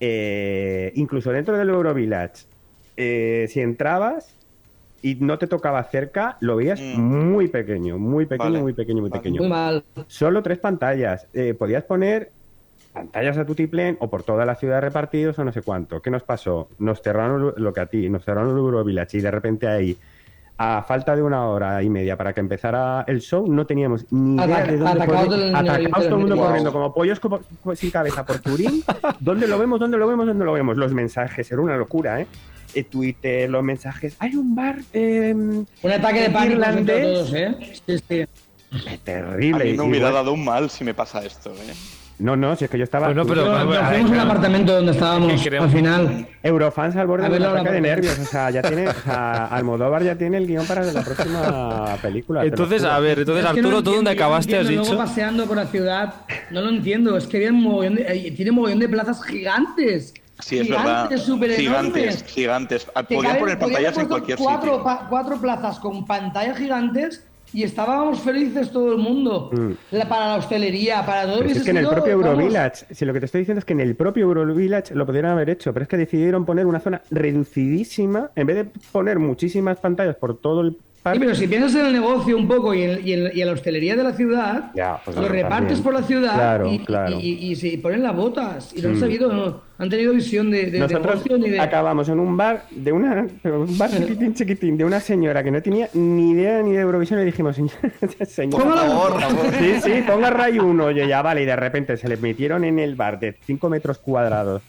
Eh, incluso dentro del Eurovillage, eh, si entrabas y no te tocaba cerca, lo veías Mm. muy pequeño, muy pequeño, Vale. muy pequeño, muy Vale. pequeño. Muy mal. Solo tres pantallas. Eh, podías poner pantallas a tutiplén o por toda la ciudad repartidos o no sé cuánto. ¿Qué nos pasó? Nos cerraron lo que a ti, nos cerraron el Eurovillage y de repente ahí, a falta de una hora y media para que empezara el show, no teníamos ni idea Ataca- de dónde atacados todo el mundo corriendo como pollos como- como sin cabeza por Turín. [LAUGHS] ¿Dónde lo vemos? ¿Dónde lo vemos? ¿Dónde lo vemos? Los mensajes, era una locura, ¿eh? Twitter, los mensajes. Hay un bar eh, Un ataque de pánico irlandés. todos, ¿eh? Sí, sí. A terrible. mí me hubiera Igual- dado un mal si me pasa esto, ¿eh? No, no, si es que yo estaba. Bueno, pero- Pero ver, fuimos a un pero- apartamento donde estábamos al final. Eurofans al borde A de un ataque de nervios. O sea, ya tiene. O sea, Almodóvar ya tiene el guion para la próxima película. Entonces, a ver, entonces Es que no Arturo, ¿tú dónde entiendo, yo no acabaste? Has dicho. Luego paseando por la ciudad, no lo entiendo. Es que había un mogollón de, eh, tiene un mogollón de plazas gigantes. Sí, es gigantes, verdad. Gigantes, gigantes. Podían poner pantallas en cualquier cuatro, sitio. pa- cuatro plazas con pantallas gigantes y estábamos felices todo el mundo. Mm. La- para la hostelería, para todo. Pero es que en el propio vamos, Eurovillage, si lo que te estoy diciendo es que en el propio Eurovillage lo podrían haber hecho, pero es que decidieron poner una zona reducidísima, en vez de poner muchísimas pantallas por todo el Sí, pero si piensas en el negocio un poco y en, y en- y en la hostelería de la ciudad, Ya, pues lo también. repartes por la ciudad Claro, y, claro. se ponen las botas. Y no han Mm. sabido, no, han tenido visión de, de- de Nosotros negocio de. acabamos en un bar de una un bar chiquitín chiquitín de una señora que no tenía ni idea ni de Eurovisión y le dijimos señor, [LAUGHS] señor Póngala, Por favor. sí sí ponga Ray 1 oye ya vale y de repente se le metieron en el bar de 5 metros cuadrados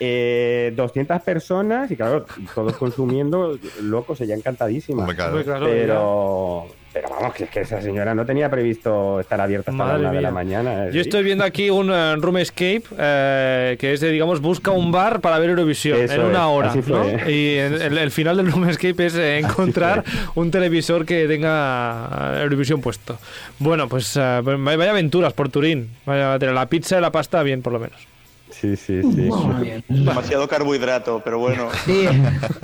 eh, 200 personas y claro todos consumiendo locos ella encantadísima Hombre, claro. Pero Pero vamos, que es que esa señora no tenía previsto estar abierta hasta Madre la una de la mañana. ¿eh? Yo estoy viendo aquí un eh, Room Escape eh, que es de, digamos, busca un bar para ver Eurovisión Eso en una es, hora. así fue. ¿no? Y en- el, el final del Room Escape es eh, encontrar un televisor que tenga Eurovisión puesto. Bueno, pues eh, vaya aventuras por Turín. Vaya a tener la pizza y la pasta bien, por lo menos. Sí, sí, sí. Demasiado carbohidrato, pero bueno. Sí,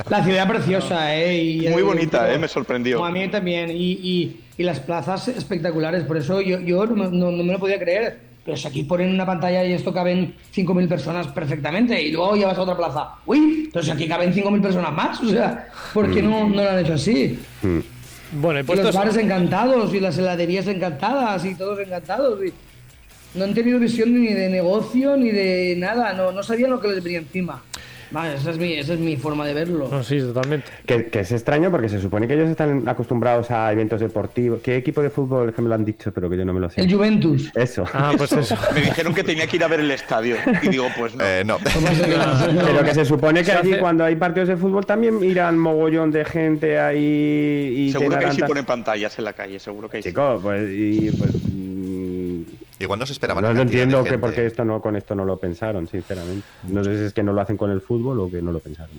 la ciudad preciosa, ¿eh? Y, Muy bonita, ¿eh? Me sorprendió. A mí también. Y, y- y las plazas espectaculares. Por eso yo, yo no, me- no- no me lo podía creer. Pero si aquí ponen una pantalla y esto caben 5.000 personas perfectamente. Y luego ya vas a otra plaza. Uy, pero si aquí caben 5.000 personas más. O sea, ¿por qué no, no lo han hecho así? Mm. Bueno, Y puesto los bares encantados y las heladerías encantadas y todos encantados. y no han tenido visión ni de negocio ni de nada. No, no sabían lo que les venía encima. Vale, esa es mi, esa es mi forma de verlo. No, sí, totalmente. Que, que es extraño porque se supone que ellos están acostumbrados a eventos deportivos. ¿Qué equipo de fútbol es que me lo han dicho, pero que yo no me lo sé? El Juventus. Eso. Ah, pues eso. Me dijeron que tenía que ir a ver el estadio. Y digo, pues no. Eh, no. [LAUGHS] Pero que se supone que allí cuando hay partidos de fútbol también irán mogollón de gente ahí y seguro que ahí sí ponen pantallas en la calle, seguro que ahí sí. Chico, pues y pues mm, Igual no se esperaba no, entiendo que gente. por qué esto no con esto no lo pensaron, sinceramente. No sé si es que no lo hacen con el fútbol o que no lo pensaron.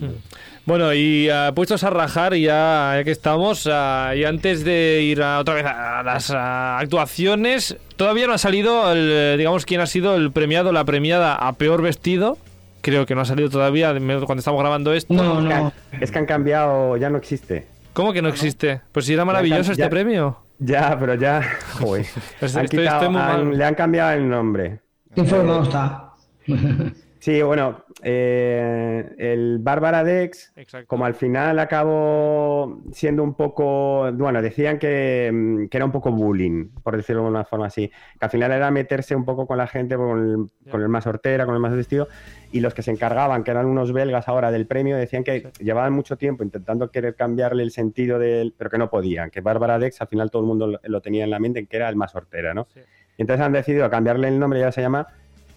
Bueno, y ah, puestos a rajar, y ya, ya que estamos, ah, y antes de ir a- otra vez a las ah, actuaciones, todavía no ha salido, el, digamos, quién ha sido el premiado, la premiada a peor vestido. Creo que no ha salido todavía cuando estamos grabando esto. No, no. Es que han cambiado, ya no existe. ¿Cómo que no existe? Pues si era maravilloso ya- este ya- premio. Ya, pero ya, [LAUGHS] joder. Estoy- Han estoy- quitado- estoy muy han- mal. le han cambiado el nombre. Qué informado está. [LAUGHS] Sí, bueno, eh, el Bárbara Dex, Exacto. como al final acabó siendo un poco, bueno, decían que, mm, que era un poco bullying, por decirlo de una forma así, que al final era meterse un poco con la gente, con el, Ya. con el más hortera, con el más vestido, y los que se encargaban, que eran unos belgas ahora del premio, decían que llevaban mucho tiempo intentando querer cambiarle el sentido del, pero que no podían, que Bárbara Dex al final todo el mundo lo, lo tenía en la mente, que era el más hortera, ¿no? Sí. Y entonces han decidido cambiarle el nombre y ahora se llama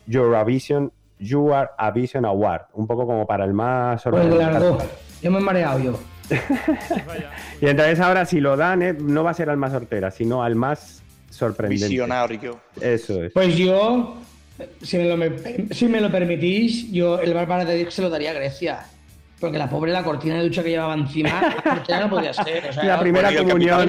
Eurovision You Are a Vision Award, un poco como para el más Pues de organizado. largo. Yo me he mareado yo. [LAUGHS] Y entonces ahora si lo dan, eh, no va a ser al más hortera, sino al más sorprendente. Visionario. Eso es. Pues yo, si me lo, me- si me lo permitís, yo el Bárbara de Dix se lo daría a Grecia. Porque la pobre la cortina de ducha que llevaba encima, la no podía ser. o sea, la era- primera Bueno, y el comunión.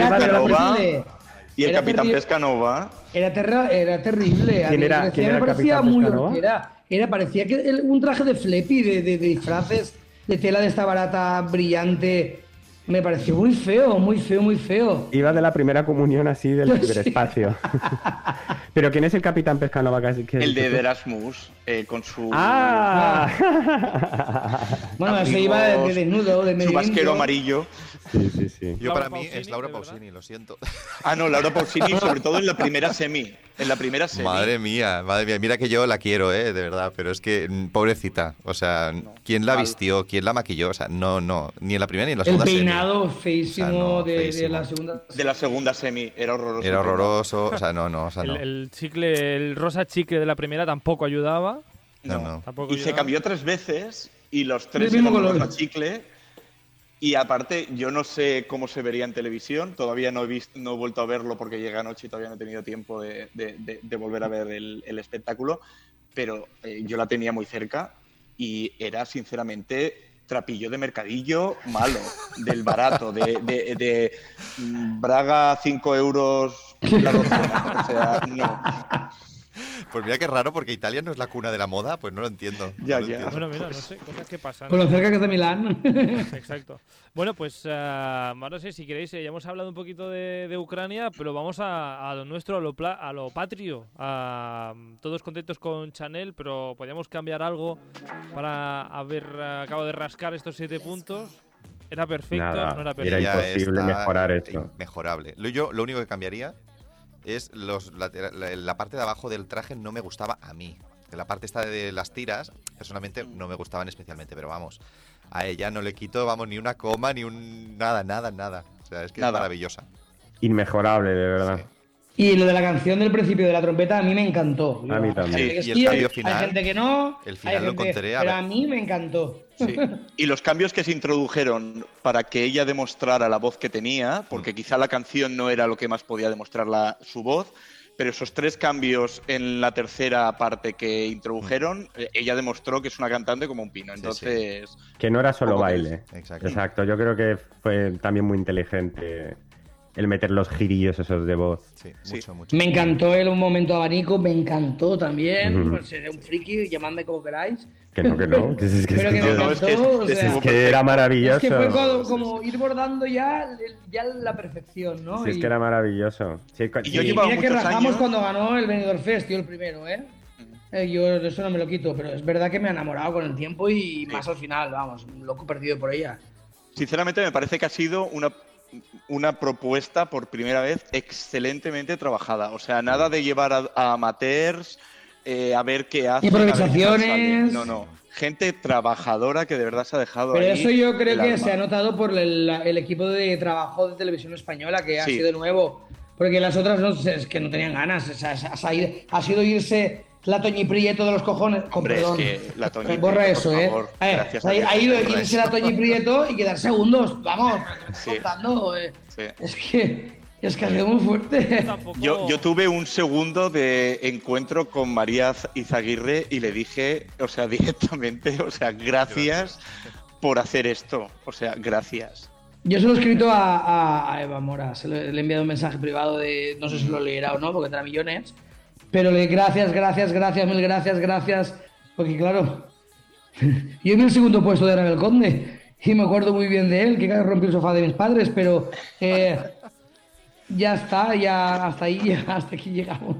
Y el Era capitán terrible. Pescanova. Era, terra- era terrible. ¿Quién era- quién era me el parecía capitán muy hortera. Era, parecía que el- un traje de flepi, de, de- de disfraces, de tela de esta barata brillante. Me pareció muy feo, muy feo, muy feo. Iba de la primera comunión así del [LAUGHS] Sí. ciberespacio. [LAUGHS] Pero ¿quién es el capitán Pescanova? que- que- El de Erasmus, eh, con su, ¡Ah! [LAUGHS] Bueno, se Amigos, iba de, de desnudo, de su medio vasquero amarillo. Sí, sí, sí. Yo Laura para mí Pausini, es Laura ¿de? Pausini, lo siento. [LAUGHS] Ah, no, Laura Pausini, sobre todo en la primera semi. En la primera semi. Madre mía, madre mía. Mira que yo la quiero, eh, de verdad, pero es que mm, pobrecita. O sea, ¿quién la mal. vistió? ¿Quién la maquilló? O sea, no, no, ni en la primera ni en la El segunda. semi. peinado feísimo, O sea, no, de, de feísimo. la segunda. De la segunda semi. Era horroroso. Era horroroso, o sea, no, no, o sea, El, no. el chicle, el rosa chicle de la primera tampoco ayudaba. No, No. no. Tampoco Y se ayudaba. cambió tres veces y los tres Del mismo color. rosa chicle. Y aparte, yo no sé cómo se vería en televisión. Todavía no he, visto, no he vuelto a verlo porque llegué anoche y todavía no he tenido tiempo de volver a ver el, el espectáculo. Pero eh, yo la tenía muy cerca y era, sinceramente, trapillo de mercadillo malo, del barato, de, de- de, mm, Braga 5 euros la docena. O sea, no. Pues mira qué raro, porque Italia no es la cuna de la moda, pues no lo entiendo. Ya, no ya. entiendo. Bueno, mira, no sé, cosas que pasan. Con lo cerca que es de Milán. Exacto. Bueno, pues ah, no sé si queréis, eh, ya hemos hablado un poquito de, de Ucrania, pero vamos a, a lo nuestro, a lo, pla- a lo patrio. Ah, todos contentos con Chanel, pero podríamos cambiar algo para haber acabado de rascar estos siete puntos. ¿Era perfecto? Nada, ¿No era era perfecto? Ya imposible mejorar esto. Inmejorable. Lo, yo, lo único que cambiaría es los, la, la parte de abajo del traje no me gustaba a mí. La parte esta de las tiras, personalmente no me gustaban especialmente, pero vamos, a ella no le quito, vamos, ni una coma, ni un... nada, nada, nada. O sea, es que Nada. es maravillosa. Inmejorable, de verdad. Sí. Y lo de la canción del principio de la trompeta a mí me encantó. A mí también. Hay Sí, y el cambio hay final, gente que no. el final hay lo encontré, a Pero a mí me encantó. Sí. [LAUGHS] Y los cambios que se introdujeron para que ella demostrara la voz que tenía, porque quizá la canción no era lo que más podía demostrar la- su voz, pero esos tres cambios en la tercera parte que introdujeron, eh, ella demostró que es una cantante como un pino. Sí, Entonces, Que no era solo baile. Exacto. Exacto, yo creo que fue también muy inteligente el meter los girillos esos de voz. Sí, Sí. mucho, mucho. Me encantó el un momento abanico, me encantó también. Ujú. Pues seré un friki, llamadme como queráis. Que no, que no. Que es, que, Pero que es me que- no, es que encantó, o es- sea, es que era maravilloso. Es que fue como, como ir bordando ya, ya la perfección, ¿no? Sí, es que era maravilloso. Sí, Y yo sí. llevaba Mira que muchos rajamos años- cuando ganó el Benidorm Fest, tío, el primero, ¿eh? Eh, Yo de eso no me lo quito, pero es verdad que me ha enamorado con el tiempo y más al final, vamos, un loco perdido por ella. sinceramente, me parece que ha sido una, una propuesta por primera vez excelentemente trabajada. O sea, nada de llevar a, a amateurs eh, a ver qué tal Improvisaciones. No, no. Gente trabajadora que de verdad se ha dejado Pero ahí eso yo creo que se ha notado por el, el equipo de trabajo de televisión española, que ha Sí. sido nuevo. Porque las otras no, es que no tenían ganas. o sea, ha sido irse la Toñi Prieto de los cojones. Con Hombre, es perdón. que la Toñi Borra Prieto, eso, por ¿eh? favor, Eh, gracias a ha, Dios, ha ido borra irse eso. la Toñi Prieto y quedar segundos. Vamos, Sí. contando, eh. Sí. Es que es que ha sido muy fuerte. Yo, [LAUGHS] yo tuve un segundo de encuentro con María Izaguirre y le dije, o sea, [LAUGHS] directamente, o sea, gracias por hacer esto. O sea, gracias. Yo se lo he escrito a, a- a Eva Mora, se le, le he enviado un mensaje privado de, no sé si lo leerá o no, porque tendrá millones, pero le gracias, gracias, gracias, mil gracias, gracias, porque claro, [LAUGHS] yo en el segundo puesto de Arabel Conde y me acuerdo muy bien de él, que rompió el sofá de mis padres, pero eh, ya está, ya hasta ahí, ya hasta aquí llegamos.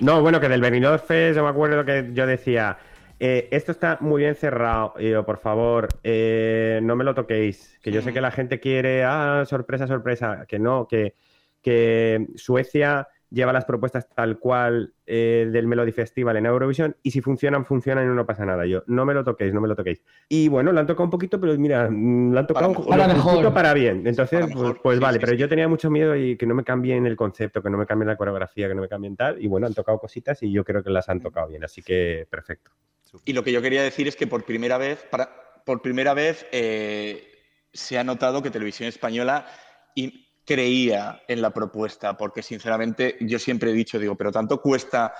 No, bueno, que del Benidorm Fest yo me acuerdo que yo decía, eh, esto está muy bien cerrado, yo, por favor, eh, no me lo toquéis, que yo sé que la gente quiere, ah, sorpresa, sorpresa, que no, que, que Suecia lleva las propuestas tal cual eh, del Melody Festival en Eurovisión y si funcionan, funcionan y no pasa nada. Yo, no me lo toquéis, no me lo toquéis. Y bueno, lo han tocado un poquito, pero mira, mm, lo han tocado. Para lo mejor. justo para bien. Entonces, Para mejor, pues, pues sí, vale, sí, pero sí. yo tenía mucho miedo y que no me cambien el concepto, que no me cambien la coreografía, que no me cambien tal. Y bueno, han tocado cositas y yo creo que las han tocado bien, así que perfecto. Y lo que yo quería decir es que por primera vez, para, por primera vez eh, se ha notado que Televisión Española y creía en la propuesta, porque sinceramente yo siempre he dicho, digo, pero tanto cuesta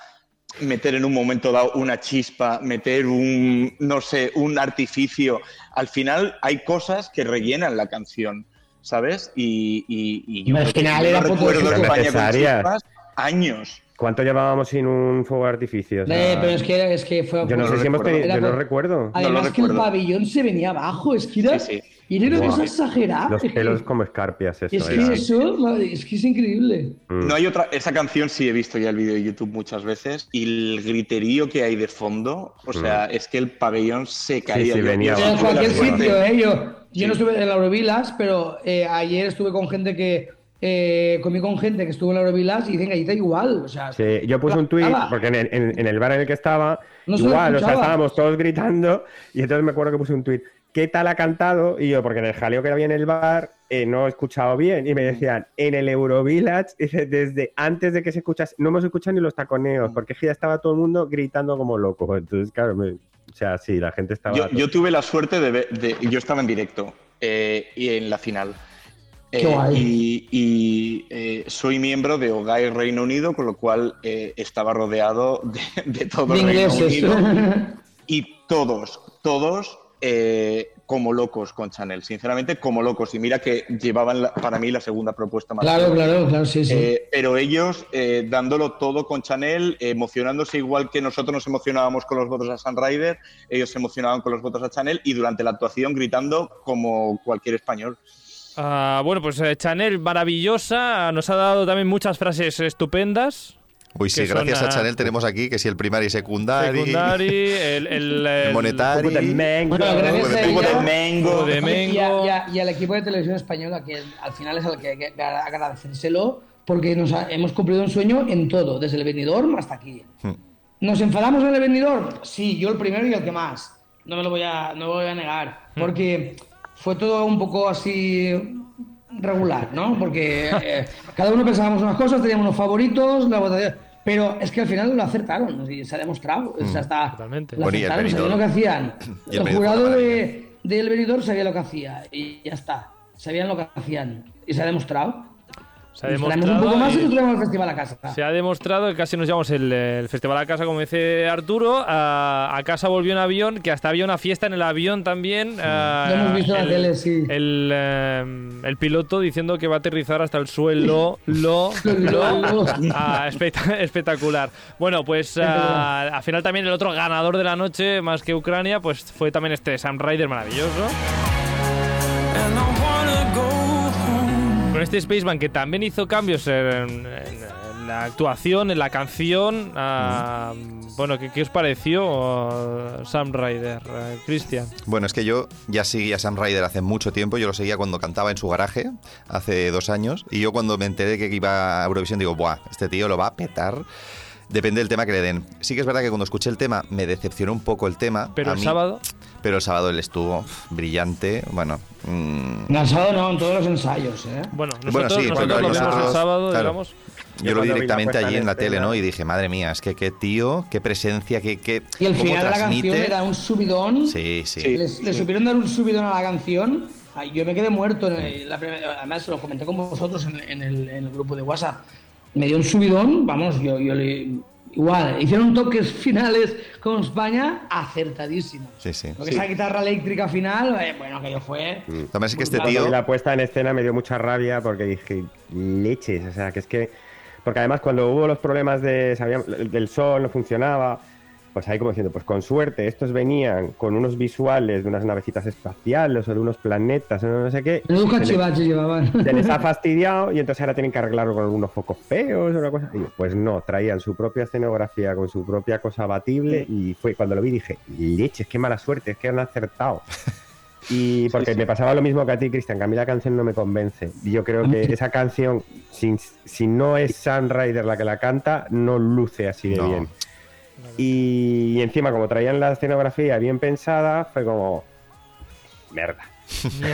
meter en un momento dado una chispa, meter un, no sé, un artificio. Al final hay cosas que rellenan la canción, ¿sabes? Y, y, y yo Al final era poco recuerdo de- España con necesarias. chispas años. ¿Cuánto llevábamos sin un fuego de artificio? O sea, Eh, pero es que, es que fue yo no no sé si hemos recuerdo. tenido, Era yo no recuerdo. Además lo que el pabellón se venía abajo, es que era, Sí, sí. era una cosa exagerada. Los pelos como escarpias, eso Es era. que eso, madre, es que es increíble. Mm. No hay otra. Esa canción sí he visto ya el vídeo de YouTube muchas veces y el griterío que hay de fondo, o sea, es que el pabellón se caía. sí, venía en abajo. la cualquier sitio, ¿eh? Yo, yo Sí. no estuve en la Eurovilas, pero eh, ayer estuve con gente que. Eh, comí con gente que estuvo en la Eurovilas y dicen que ahí está igual. O sea, Sí, yo puse un tuit, porque en el, en- en el bar en el que estaba, No igual, o sea, estábamos todos gritando, y entonces me acuerdo que puse un tuit, ¿qué tal ha cantado? Y yo, porque en el jaleo que había en el bar, eh, no he escuchado bien, y me decían, en el Eurovillage, desde antes de que se escuchase, no hemos escuchado ni los taconeos, porque es que ya estaba todo el mundo gritando como loco. Entonces, claro, me- o sea, sí, la gente estaba... Yo, yo tuve la suerte de ver. de- yo estaba en directo eh, y en la final. Eh, y y, eh, soy miembro de OGAE Reino Unido, con lo cual eh, estaba rodeado de, de todo de el Reino. Unido. [LAUGHS] Y todos, todos como locos con Chanel, sinceramente como locos. Y mira que llevaban la- para mí la segunda propuesta más claro, claro, claro, sí, sí. Pero ellos dándolo todo con Chanel, emocionándose igual que nosotros nos emocionábamos con los votos a Sunrider, ellos se emocionaban con los votos a Chanel y durante la actuación gritando como cualquier español. Ah, bueno, pues eh, Chanel, maravillosa, nos ha dado también muchas frases estupendas. Uy, sí, gracias a a- Chanel tenemos aquí que si el primario y secundario. Secundari, el, [LAUGHS] el, el- monetario. Puta mango. Bueno, gracias a de ella- Mengo. Hubo de Y, Mengo. a- y a- y al equipo de televisión española, que al final es al que hay que agradecérselo, porque nos ha- hemos cumplido un sueño en todo, desde el Benidorm hasta aquí. Hmm. ¿Nos enfadamos en el Benidorm? Sí, yo el primero y el que más. No me lo voy a, no me voy a negar. Porque fue todo un poco así regular, ¿no? Porque eh, cada uno pensábamos unas cosas, teníamos unos favoritos, la votación. Pero es que al final lo acertaron, y se ha demostrado. O sea, está, Totalmente. lo acertaron, sabían lo que hacían. [CLEARS THROAT] Y el jurado de, del Benidorm sabía lo que hacía y ya está. Sabían lo que hacían y se ha demostrado. Se ha demostrado un poco más y y- nos traemos al festival a casa. Se ha demostrado que casi nos llevamos el, el festival a casa, como dice Arturo. A, a casa volvió en avión, que hasta había una fiesta en el avión también. Lo hemos visto la el, tele, sí. El, eh, el piloto diciendo que va a aterrizar hasta el suelo. [LAUGHS] Lo, Lo, lo. Espect- espectacular. Bueno, pues al final también el otro ganador de la noche, más que Ucrania, pues fue también este Sam Ryder maravilloso. Con este Spaceman que también hizo cambios en, en- en la actuación, en la canción. ah, Bueno, ¿qué, qué os pareció ah, Sam Ryder, ah, Cristian? Bueno, es que yo ya seguía a Sam Ryder hace mucho tiempo. Yo lo seguía cuando cantaba en su garaje, hace dos años. Y yo cuando me enteré que iba a Eurovisión, digo, ¡buah! Este tío lo va a petar. Depende del tema que le den. Sí que es verdad que cuando escuché el tema me decepcionó un poco el tema. Pero a el mí, sábado, Pero el sábado él estuvo brillante. Bueno, mm, No, el sábado no, en todos los ensayos, ¿eh? bueno, nosotros, Bueno, sí, nosotros lo vimos el nosotros- sábado, claro. digamos. yo Yo lo vi directamente allí en la tele, ¿no? Y dije, madre mía, es que qué tío, qué presencia, qué. qué Y el final de la canción era un subidón. Sí, sí. Sí. Les- le supieron dar un subidón a la canción. Yo me quedé muerto. en el- la primera- además, lo comenté con vosotros en, en el, en el grupo de WhatsApp. Me dio un subidón, vamos, yo, yo le. Igual, hicieron toques finales con España acertadísimos. Sí, sí. Lo que es la guitarra eléctrica final, eh, bueno, aquello fue. También es que este tío. La puesta en escena me dio mucha rabia porque dije, leches, o sea, que es que... Porque además cuando hubo los problemas de, sabíamos, del sol, no funcionaba, pues ahí como diciendo, pues con suerte, estos venían con unos visuales de unas navecitas espaciales o de unos planetas o no sé qué. Les- cachivache llevaban. se les ha fastidiado y entonces ahora tienen que arreglarlo con algunos focos feos o una cosa. Y yo, pues no, traían su propia escenografía con su propia cosa batible y fue cuando lo vi dije, leches, qué mala suerte, es que han acertado. Y [LAUGHS] porque me pasaba lo mismo que a ti, Cristian, que a mí la canción no me convence. Y yo creo que esa canción, si, si no es Sun Rider la que la canta, no luce así de No. bien. Y, encima, como traían la escenografía bien pensada, fue como... Merda.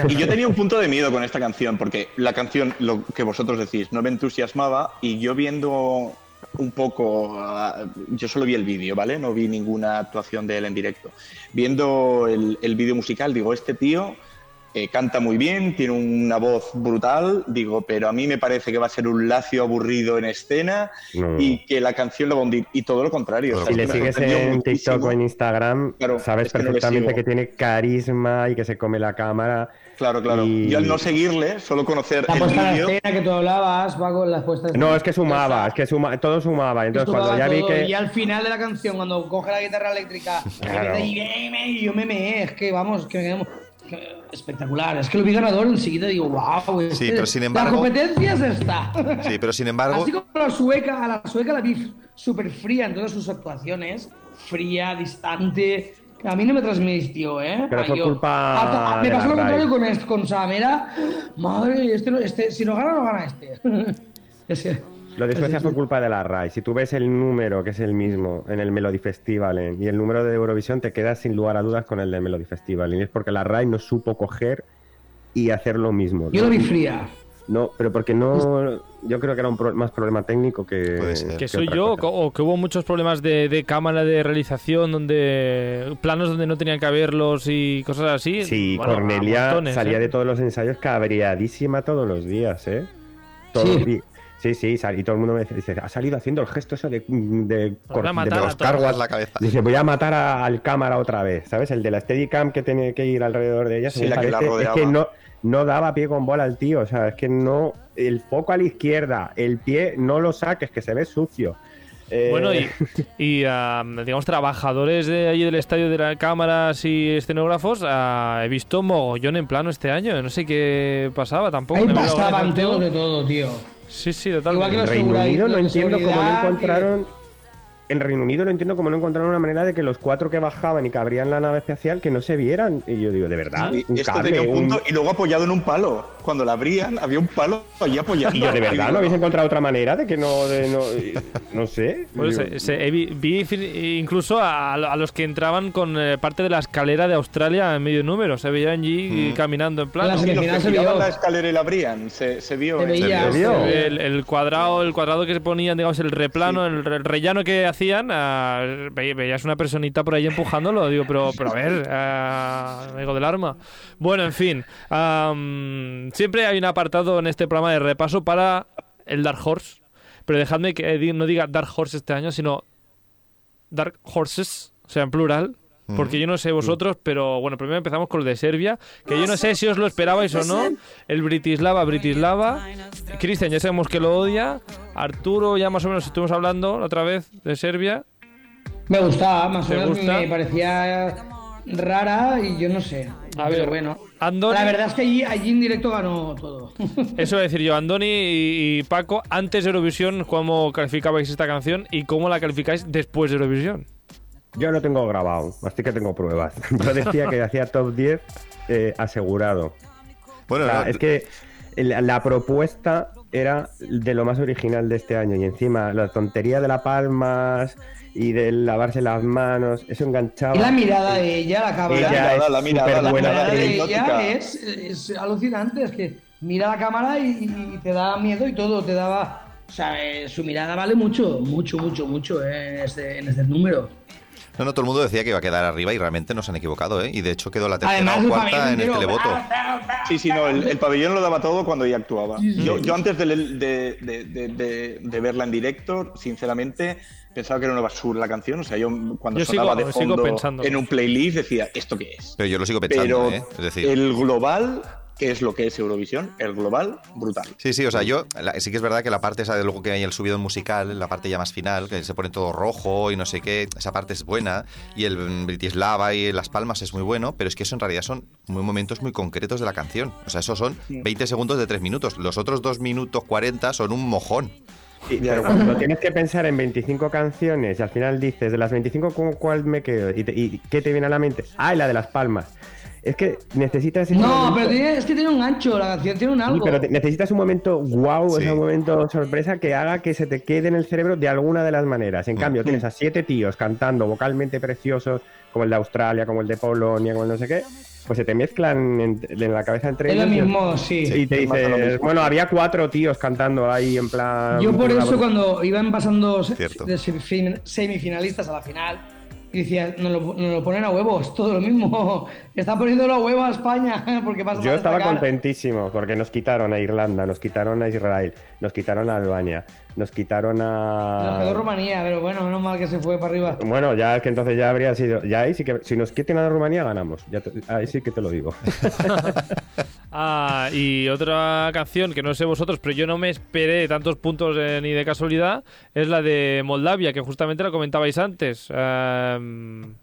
Y yo tenía un punto de miedo con esta canción, porque la canción, lo que vosotros decís, no me entusiasmaba y yo viendo un poco, ah, yo solo vi el vídeo, ¿vale? No vi ninguna actuación de él en directo. Viendo el, el vídeo musical, digo, este tío eh, canta muy bien, tiene una voz brutal, digo, pero a mí me parece que va a ser un lacio aburrido en escena No. y que la canción lo va a hundir. Y todo lo contrario. Todo o sea, Si le sigues en muchísimo. TikTok o en Instagram, Claro, sabes que no perfectamente que tiene carisma y que se come la cámara. Claro, claro. Y- Yo al no seguirle, solo conocer La el vídeo... escena que tú hablabas, Paco, la puesta en No, es que sumaba, es que suma, todo sumaba. Entonces, cuando ya vi que. Y al final de la canción, cuando coge la guitarra eléctrica, Claro. y me- me- y yo me meé, es que vamos, que me quedamos- que- espectacular. Es que lo vi ganador enseguida digo, wow. este- Sí, pero sin embargo- La competencia es esta. Sí, pero sin embargo. Así como la sueca, a la sueca la vi súper fría en todas sus actuaciones, fría, distante. A mí no me transmitió, ¿eh? Pero fue yo- culpa Ah, Me pasó lo contrario con, este- con Sam, era, madre, este, este, si no gana, no gana este. [LAUGHS] Lo de Suecia ese- fue culpa de la RAI. Si tú ves el número, que es el mismo, en el Melody Festival y el número de Eurovisión, te quedas sin lugar a dudas con el de Melody Festival. Y es porque la RAI no supo coger y hacer lo mismo. Yo ¿no? lo vi fría. No, pero porque no. Yo creo que era un pro- más problema técnico que. Puede ser. Que soy yo, cosa. o que hubo muchos problemas de, de cámara, de realización, donde planos donde no tenían que haberlos y cosas así. Sí, Bueno, Cornelia montones, salía ¿eh? de todos los ensayos cabreadísima todos los días, ¿eh? Todos Sí. Sí, sí, sal- y todo el mundo me dice, ha salido haciendo el gesto eso de, a de- de los. Carguas la cabeza. Dice, voy a matar a- al cámara otra vez, ¿sabes? El de la Steadicam que tiene que ir alrededor de ella. Sí, la que la parece, es rodeaba. que no, no daba pie con bola al tío, o sea, es que no... El foco a la izquierda, el pie, no lo saques, que se ve sucio. Eh, Bueno, y, [LAUGHS] y, ah, digamos, trabajadores de allí del estadio de las cámaras y escenógrafos, ah, he visto mogollón en plano este año. No sé qué pasaba tampoco. Ahí todos de todo, tío. Sí, sí, totalmente. Igual que en Reino Unido no entiendo cómo no encontraron... en Reino Unido lo entiendo como no encontraron una manera de que los cuatro que bajaban y que abrían la nave espacial que no se vieran. Y yo digo, ¿de verdad? Y Un esto cable, tenía un un- punto y luego apoyado en un palo. Cuando la abrían, había un palo allí apoyado. Y yo, ¿de verdad? digo, ¿No habéis encontrado otra manera de que no... De, no, [LAUGHS] no sé. Pues Yo- se- se- vi, incluso a, a los que entraban con eh, parte de la escalera de Australia en medio número. Se veían allí caminando en plano. Sí, los que se vio. la escalera y la abrían, se, se vio. Se veía. El, el cuadrado, el cuadrado que se ponían, digamos, el replano, el, re- el rellano que veías una personita por ahí empujándolo, digo, pero, pero a ver, ah, amigo del arma. Bueno, en fin, am, siempre hay un apartado en este programa de repaso para el Dark Horse, pero dejadme que no diga Dark Horse este año, sino Dark Horses, o sea, en plural. Porque yo no sé vosotros, pero bueno, primero empezamos con lo de Serbia, que yo no sé si os lo esperabais o no. El Britislava, Britislava. Cristian ya sabemos que lo odia. Arturo ya más o menos estuvimos hablando la otra vez de Serbia. Me gustaba, más o ¿Te menos gusta? me parecía rara y yo no sé. A pero ver, bueno. Andoni- La verdad es que allí, allí en directo ganó todo. [LAUGHS] Eso voy a decir yo, Andoni y, y Paco, antes de Eurovisión, ¿cómo calificabais esta canción y cómo la calificáis después de Eurovisión? Yo lo tengo grabado, así que tengo pruebas. [LAUGHS] Yo decía que hacía top 10 eh, asegurado. Bueno, O sea, no, es que la, la propuesta era de lo más original de este año y encima la tontería de la palmas y de lavarse las manos, eso enganchaba. Y la mirada de ella, la cámara. Ella mirada, es la mirada, la La buena mirada de ella es, es alucinante, es que mira la cámara y, y te da miedo y todo, te daba... O sea, eh, su mirada vale mucho, mucho, mucho, mucho eh, en, este, en este número. No, no, todo el mundo decía que iba a quedar arriba y realmente no se han equivocado, ¿eh? Y de hecho quedó la tercera Además, o cuarta en el televoto. Sí, sí, no, el, el pabellón lo daba todo cuando ella actuaba. Yo, yo antes de, de- de- de- de- de verla en directo, sinceramente, pensaba que era una basura la canción. O sea, yo cuando Yo sigo- sonaba de sigo fondo pensando. en un playlist decía, ¿esto qué es? Pero yo lo sigo pensando, Pero ¿eh? Es decir, el global, que es lo que es Eurovisión, el global, brutal. Sí, sí, o sea, yo la- sí que es verdad que la parte esa de luego que hay el subido musical, la parte ya más final, que se pone todo rojo y no sé qué, esa parte es buena, y el mm, Britislava y Las Palmas es muy bueno, pero es que eso en realidad son muy momentos muy concretos de la canción. O sea, esos son 20 segundos de 3 minutos. Los otros 2 minutos 40 son un mojón. Sí, pero cuando tienes que pensar en 25 canciones y al final dices, de las 25, ¿con cuál me quedo? ¿Y, te- y qué te viene a la mente? Ah, y la de las palmas. Es que necesitas ese No, momento- pero tiene- es que tiene un gancho, la canción tiene un Sí, algo. pero te- necesitas un momento wow, Sí. ese momento sorpresa que haga que se te quede en el cerebro de alguna de las maneras. En cambio, tienes a siete tíos cantando vocalmente preciosos, como el de Australia, como el de Polonia, como el no sé qué, pues se te mezclan en, en la cabeza entre Es lo ellos y- mismo, sí. Y te dices, bueno, había cuatro tíos cantando ahí en plan. Yo por eso cuando iban pasando Cierto. de semifin- semifinalistas a la final, y decía, nos lo, nos lo ponen a huevo, es [LAUGHS] todo lo mismo. Está poniéndolo a huevo a España, [LAUGHS] porque pasa Yo estaba contentísimo porque nos quitaron a Irlanda, nos quitaron a Israel, nos quitaron a Albania, nos quitaron Nos quedó a. Rumanía, pero bueno, menos mal que se fue para arriba. Bueno, ya es que entonces ya habría sido. Ya ahí sí que. Si nos quiten a Rumanía, ganamos. Ya te- ahí sí que te lo digo. [LAUGHS] [LAUGHS] Ah, y otra canción que no sé vosotros, pero yo no me esperé tantos puntos eh, ni de casualidad, es la de Moldavia, que justamente la comentabais antes. Am,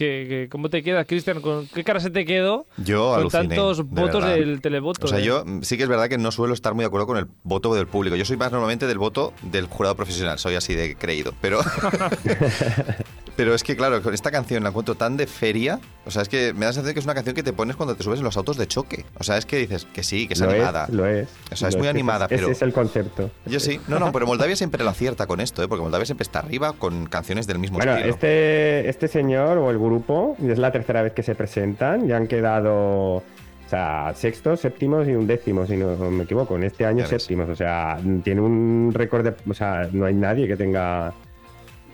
¿qué- qué- cómo te quedas, Cristian? ¿Con qué cara se te quedó Yo con aluciné, tantos de votos verdad. del televoto? O sea, eh? yo sí que es verdad que no suelo estar muy de acuerdo con el voto del público. Yo soy más normalmente del voto del jurado profesional, soy así de creído. Pero, [LAUGHS] [LAUGHS] pero es que, claro, con esta canción la encuentro tan de feria. O sea, es que me da la sensación que es una canción que te pones cuando te subes en los autos de choque. O sea, es que dices que sí, que es lo animada. es, lo es. O sea, es muy que animada, ese pero- es el concepto. Yo sí. No, no, pero Moldavia siempre lo acierta con esto, ¿eh? porque Moldavia siempre está arriba con canciones del mismo Bueno, estilo. este, este señor o el grupo es la tercera vez que se presentan. Ya han quedado. O sea, sextos, séptimos y un décimo, si no me equivoco. En este año séptimos. O sea, tiene un récord de. O sea, no hay nadie que tenga.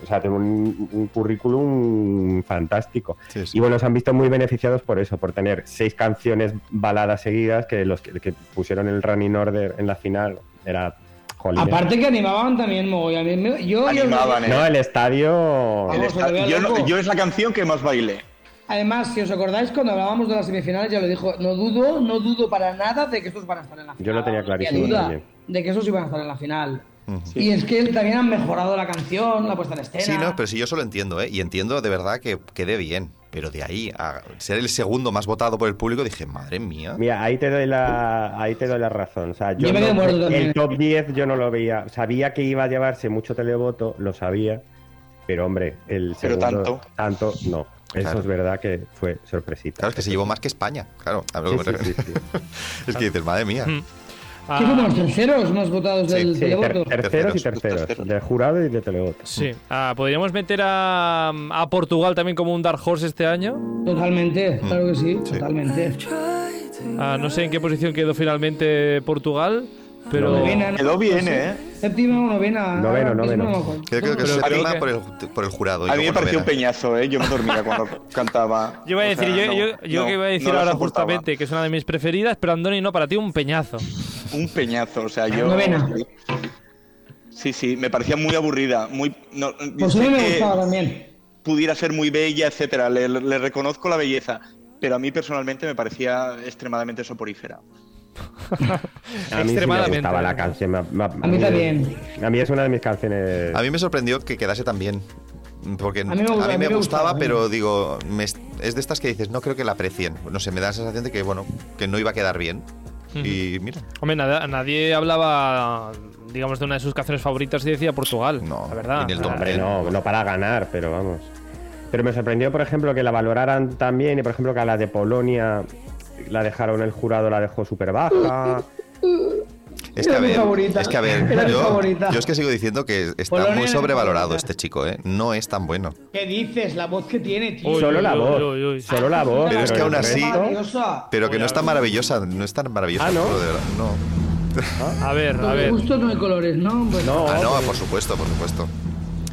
O sea, tiene un, un currículum fantástico. Sí, sí. Y bueno, se han visto muy beneficiados por eso, por tener seis canciones baladas seguidas que los que, que pusieron el running order en la final era Aparte que animaban también mogollón. A mí me- Yo, yo- Animaban, ¿eh? No, el estadio. El Vamos, esta- yo, no- yo es la canción que más bailé. Además, si os acordáis, cuando hablábamos de las semifinales, ya lo dijo, no dudo, no dudo para nada de que estos van a estar en la final. Yo lo tenía clarísimo duda de que esos iban a estar en la final. Y es que también han mejorado la canción, la puesta en escena. Sí, no, pero sí, yo eso lo entiendo, ¿eh? Y entiendo de verdad que quede bien. Pero de ahí a ser el segundo más votado por el público, dije, madre mía. Mira, ahí te doy la, ahí te doy la razón. O sea, yo Yo me no- también. el top 10 yo no lo veía. Sabía que iba a llevarse mucho televoto, lo sabía, Pero hombre, el Pero segundo tanto. no. Eso Claro. es verdad que fue sorpresita. Claro, es que se llevó más que España. Claro, a lo Sí, que me sí, refiero. sí, sí. [LAUGHS] Es que dices, madre mía. Mm. ¿Qué somos los terceros más votados del Sí, ter- televoto? terceros y Terceros, terceros, terceros. del jurado y de televoto. Sí. Ah, ¿Podríamos meter a, a Portugal también como un Dark Horse este año? Totalmente, claro que sí, Sí. totalmente. Ah, no sé en qué posición quedó finalmente Portugal, pero... Novena, ¿no? Quedó bien, No sé. ¿eh? Séptima o novena. Noveno, noveno. Creo, creo que firma que- por el, por el jurado. A mí me pareció un peñazo, ¿eh? Yo me dormía cuando [LAUGHS] cantaba. Yo iba a O decir, sea, yo, no, yo, no, que iba a decir no ahora justamente que es una de mis preferidas, pero Andoni no, para ti un peñazo. Un peñazo, o sea, yo. Novena. Sí, sí, me parecía muy aburrida. Muy, no, Pues a mí me gustaba también. pudiera ser muy bella, etcétera. Le, le reconozco la belleza, pero a mí personalmente me parecía extremadamente soporífera. [LAUGHS] A mí sí me Extremadamente. gustaba la canción. me- me- A mí también. A mí es una de mis canciones. A mí me sorprendió que quedase tan bien. Porque a mí me- me, a mí me gustaba, gustaba, pero digo, me es de estas que dices, no creo que la aprecien. No sé, me da la sensación de que, bueno, que no iba a quedar bien. Y mira, Hombre, nada- nadie hablaba, digamos, de una de sus canciones favoritas y decía Portugal. No, la verdad. Hombre, no, no para ganar, pero vamos. Pero me sorprendió, por ejemplo, que la valoraran tan bien y, por ejemplo, que a la de Polonia la dejaron, el jurado la dejó súper baja. es que Era a mi ver, favorita. es que a ver, yo, es que sigo diciendo que está Polonia muy sobrevalorado este chico, ¿eh? No es tan bueno. ¿Qué dices? La voz que tiene, tío. Uy, Solo uy, la uy, voz. uy, uy. Solo la voz. Pero es que aún así- Maravillosa. Pero que no es tan maravillosa, no es tan maravillosa. Ah, ¿no? de verdad, no. A ver, a ver. gusto no hay colores, ¿no? Pues- No, Ah, no, por supuesto, por supuesto.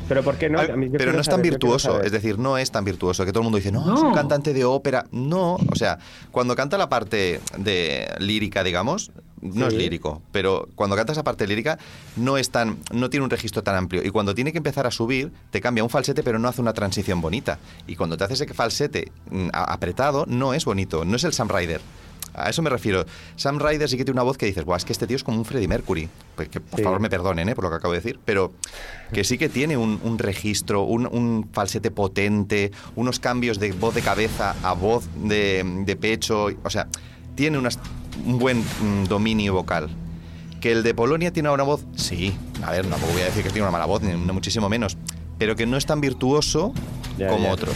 Pero ¿por qué no? A mí yo Pero no es tan saber, virtuoso, es decir, no es tan virtuoso, que todo el mundo dice, no, No. es un cantante de ópera. No, o sea, cuando canta la parte de lírica, digamos, no es lírico, pero cuando canta esa parte lírica no es tan, no tiene un registro tan amplio. Y cuando tiene que empezar a subir, te cambia un falsete, pero no hace una transición bonita. Y cuando te hace ese falsete mm, apretado, no es bonito, no es el Sam Ryder. A eso me refiero. Sam Ryder sí que tiene una voz que dices, Buah, es que este tío es como un Freddie Mercury. Pues que por Sí. favor me perdonen ¿eh? por lo que acabo de decir, pero que sí que tiene un, un registro, un, un falsete potente, unos cambios de voz de cabeza a voz de, de pecho. O sea, tiene unas- un buen mm, dominio vocal. Que el de Polonia tiene una voz, sí, a ver, tampoco voy a decir que tiene una mala voz, ni no muchísimo menos, pero que no es tan virtuoso Ya, como ya. otros.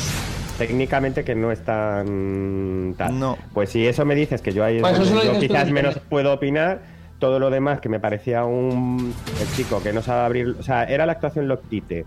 Técnicamente que no es tan tal. No. Pues si eso me dices que yo ahí es Pues yo quizás menos puedo opinar, todo lo demás que me parecía un el chico que no sabe abrir, o sea, era la actuación Loctite.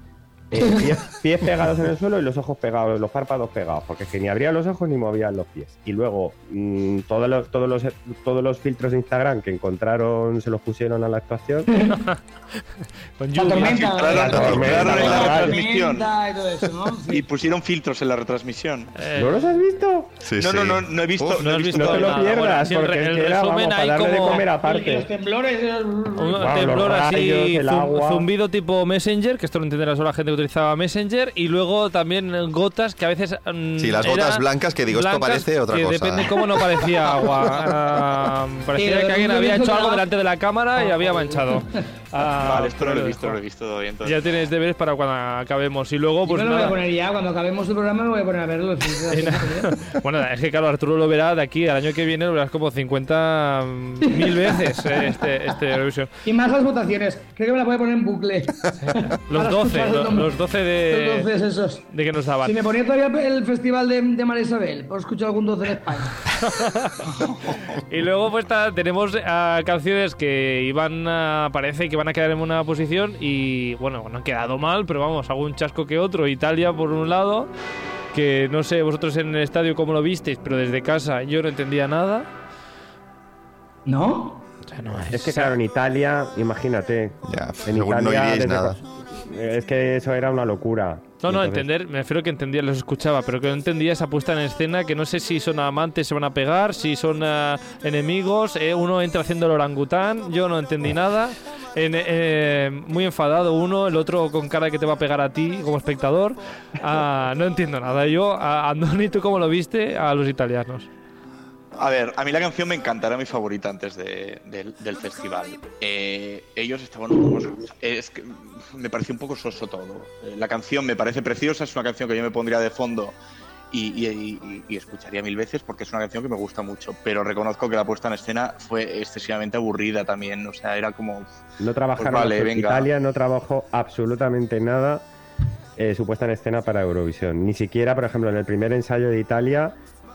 Eh, [LAUGHS] pies, pies pegados en el suelo y los ojos pegados, los párpados pegados, porque es que ni abría los ojos ni movía los pies. Y luego mm, todos los todos los todos los filtros de Instagram que encontraron se los pusieron a la actuación. [LAUGHS] Con La tormenta, la tormenta, la la retransmisión. tormenta y todo eso, ¿no? Sí. Y pusieron filtros en la retransmisión. Eh, ¿No los has visto? Sí, no, sí. no, no, no he visto. Uf, no has he visto No te lo nada. pierdas, Bueno, el porque el era, vamos, para darle de como- comer Y los aparte. temblores. Un Guau, temblor los así, el agua. zumbido tipo Messenger, que esto lo entenderá solo la gente que utilizaba Messenger, y luego también gotas que a veces... mm, Sí, las gotas blancas que digo, esto parece otra que cosa. depende cómo no parecía agua. [LAUGHS] Parecía que alguien había hecho algo la- delante de la cámara y había manchado. Ah, [LAUGHS] Vale, esto no lo he visto, lo he visto todavía. Entonces. Ya tienes deberes para cuando acabemos. Y luego, Yo pues me lo voy a poner ya, cuando acabemos el programa me voy a poner a verlo. [LAUGHS] Bueno, es que claro, Arturo lo verá de aquí al año que viene, lo verás como 50 mil veces eh, este, este Eurovisión. Y más las votaciones. Creo que me la voy a poner en bucle. Los Para 12, escuchar el lo- nombre. Los 12 [LAUGHS] de, esos. de que nos daban. Si me ponía todavía el festival de, de María Isabel, por escuchar algún 12 en España. [LAUGHS] Y luego pues ta- tenemos ah, canciones que iban a, parece que van a quedar en una posición y bueno, no han quedado mal, pero vamos, algún chasco que otro. Italia por un lado, que no sé vosotros en el estadio cómo lo visteis, pero desde casa yo no entendía nada. ¿No? O sea, no Es que claro, en Italia, imagínate. Ya, en seguro no nada. Es que eso era una locura. No, no, Entonces- entender, me refiero que entendía, los escuchaba, pero que no entendía esa puesta en escena, que no sé si son amantes, se van a pegar, si son ah, enemigos, eh, uno entra haciendo el orangután, yo no entendí nada, En- eh, muy enfadado uno, el otro con cara que te va a pegar a ti como espectador, Ah, no entiendo nada. Yo, a Andoni, ¿tú cómo lo viste a los italianos? A ver, a mí la canción me encanta, era mi favorita antes de- del, del festival. Eh, ellos estaban un poco... Es que me pareció un poco soso todo. Eh, la canción me parece preciosa, es una canción que yo me pondría de fondo y, y- y- y escucharía mil veces porque es una canción que me gusta mucho, pero reconozco que la puesta en escena fue excesivamente aburrida también, o sea, era como... No trabajaron Pues vale, en venga. Italia, no trabajó absolutamente nada. eh, su puesta en escena para Eurovisión. Ni siquiera, por ejemplo, en el primer ensayo de Italia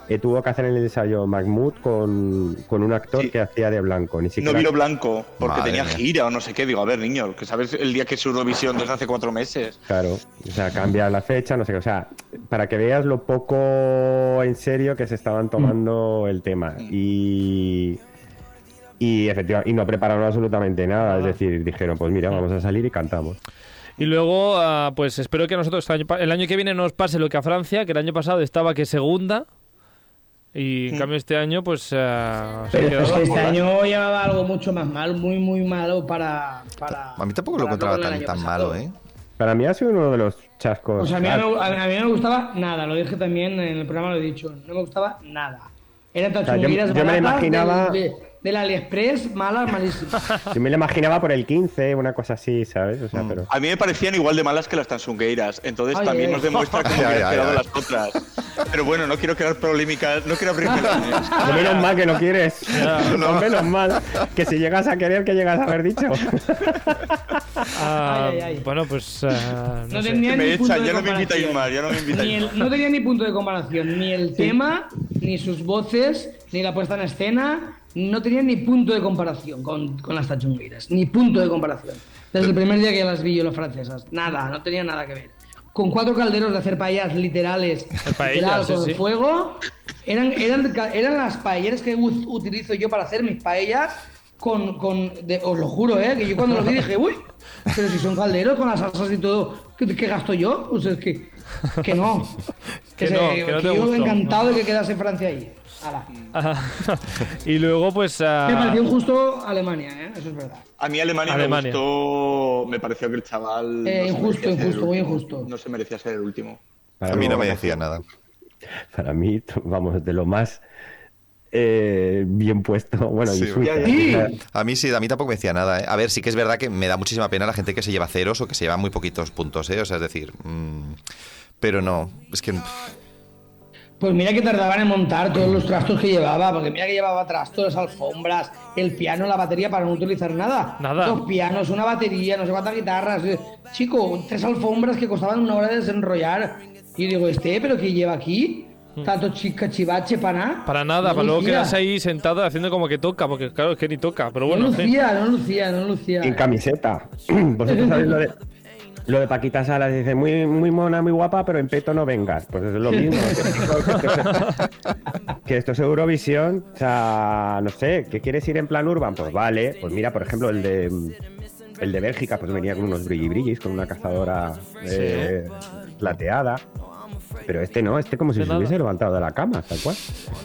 eh, tuvo que hacer el ensayo Mahmoud con, con un actor Sí. que hacía de blanco. Ni No siquiera... vino blanco porque Madre tenía mía. gira o no sé qué. Digo, a ver, niño, que sabes el día que es Eurovisión desde hace cuatro meses. Claro, o sea, cambia la fecha, no sé qué. O sea, para que veas lo poco en serio que se estaban tomando el tema. Y. Y efectivamente, y no prepararon absolutamente nada. Es decir, dijeron, pues mira, vamos a salir y cantamos. Y luego, ah, pues espero que a nosotros el año, pa- el año que viene nos pase lo que a Francia, que el año pasado estaba que segunda. Y en cambio este año, pues. se ha Pero es quedado que este año llevaba algo mucho más mal, muy, muy malo para. para A mí tampoco lo encontraba tan, malo, ¿eh? Para mí ha sido uno de los chascos. O sea, a mí, no, me- a mí no me gustaba nada, lo dije también en el programa, lo he dicho, no me gustaba nada. Eran tan sea, yo- me imaginaba- de- del AliExpress, malas, malísimas. [LAUGHS] Yo me lo imaginaba por el 15, una cosa así, ¿sabes? O sea, Mm. pero. A mí me parecían igual de malas que las tansungueiras. Entonces Ay, también ay. nos demuestra cómo Ay, han quedado las otras. Pero bueno, no quiero crear polémicas, no quiero abrir [LAUGHS] melones. Menos mal que no quieres. [LAUGHS] No, menos mal. Que si llegas a querer, que llegas a haber dicho. Ah, Ay, ay, ay. Bueno, pues. ah, no No sé. tenía Me ni punto echan, de ya no me invitáis comparación. más, ya no me invitáis Ni el- más. no tenía ni punto de comparación, ni el tema, ni sus voces, ni la puesta en escena, no tenía ni punto de comparación con, con las tachungueiras, ni punto de comparación. Desde el primer día que las vi yo, las francesas, nada, no tenía nada que ver. Con cuatro calderos de hacer paellas literales, [LAUGHS] paellas, literal, sí, con sí. fuego, eran, eran, eran las paelleras que utilizo yo para hacer mis paellas. Con, con de- os lo juro, ¿eh? que yo cuando lo vi dije, uy, pero si son calderos con las salsas y todo, ¿qué, qué gasto yo? Pues es que, que no. [LAUGHS] Que se- no, que no te yo gustó. encantado de que quedase Francia ahí. Ala. Y luego, pues. Me pareció injusto Alemania, ¿eh? eso es verdad. A mí Alemania, Alemania. me gustó, me pareció que el chaval... Eh, injusto, injusto, muy injusto. No se merecía ser el último. Para A mí no me decía nada. Para mí, vamos, de lo más eh, bien puesto. [LAUGHS] Bueno, Sí. Sí. A mí sí, a mí tampoco me decía nada. ¿eh? A ver, sí que es verdad que me da muchísima pena la gente que se lleva ceros o que se lleva muy poquitos puntos, ¿eh? O sea, es decir, mm, pero no, es que Pues mira que tardaban en montar todos los trastos que llevaba, porque mira que llevaba trastos, las alfombras, el piano, la batería para no utilizar nada. Nada. Dos pianos, una batería, no sé cuántas guitarras. eh, Chico, tres alfombras que costaban una hora de desenrollar. Y yo digo, este, pero ¿qué lleva aquí? Tanto chica chivache para nada. Para nada, No para luego quedarse ahí sentado haciendo como que toca, porque claro, es que ni toca, pero bueno, no lucía, no lucía, no lucía. en camiseta. [CLEARS THROAT] Vosotros sabéis lo de, lo de Paquita Salas, dice muy, muy mona, muy guapa, pero en peto no vengas. Pues es lo mismo. que, [LAUGHS] esto, que esto es Eurovisión. O sea, no sé, ¿qué quieres ir en plan urban? Pues vale. Pues mira, por ejemplo, el de el de Bélgica, pues venía con unos brilli brillis, con una cazadora eh, plateada. Pero este no, este como si se hubiese levantado de la cama, tal cual.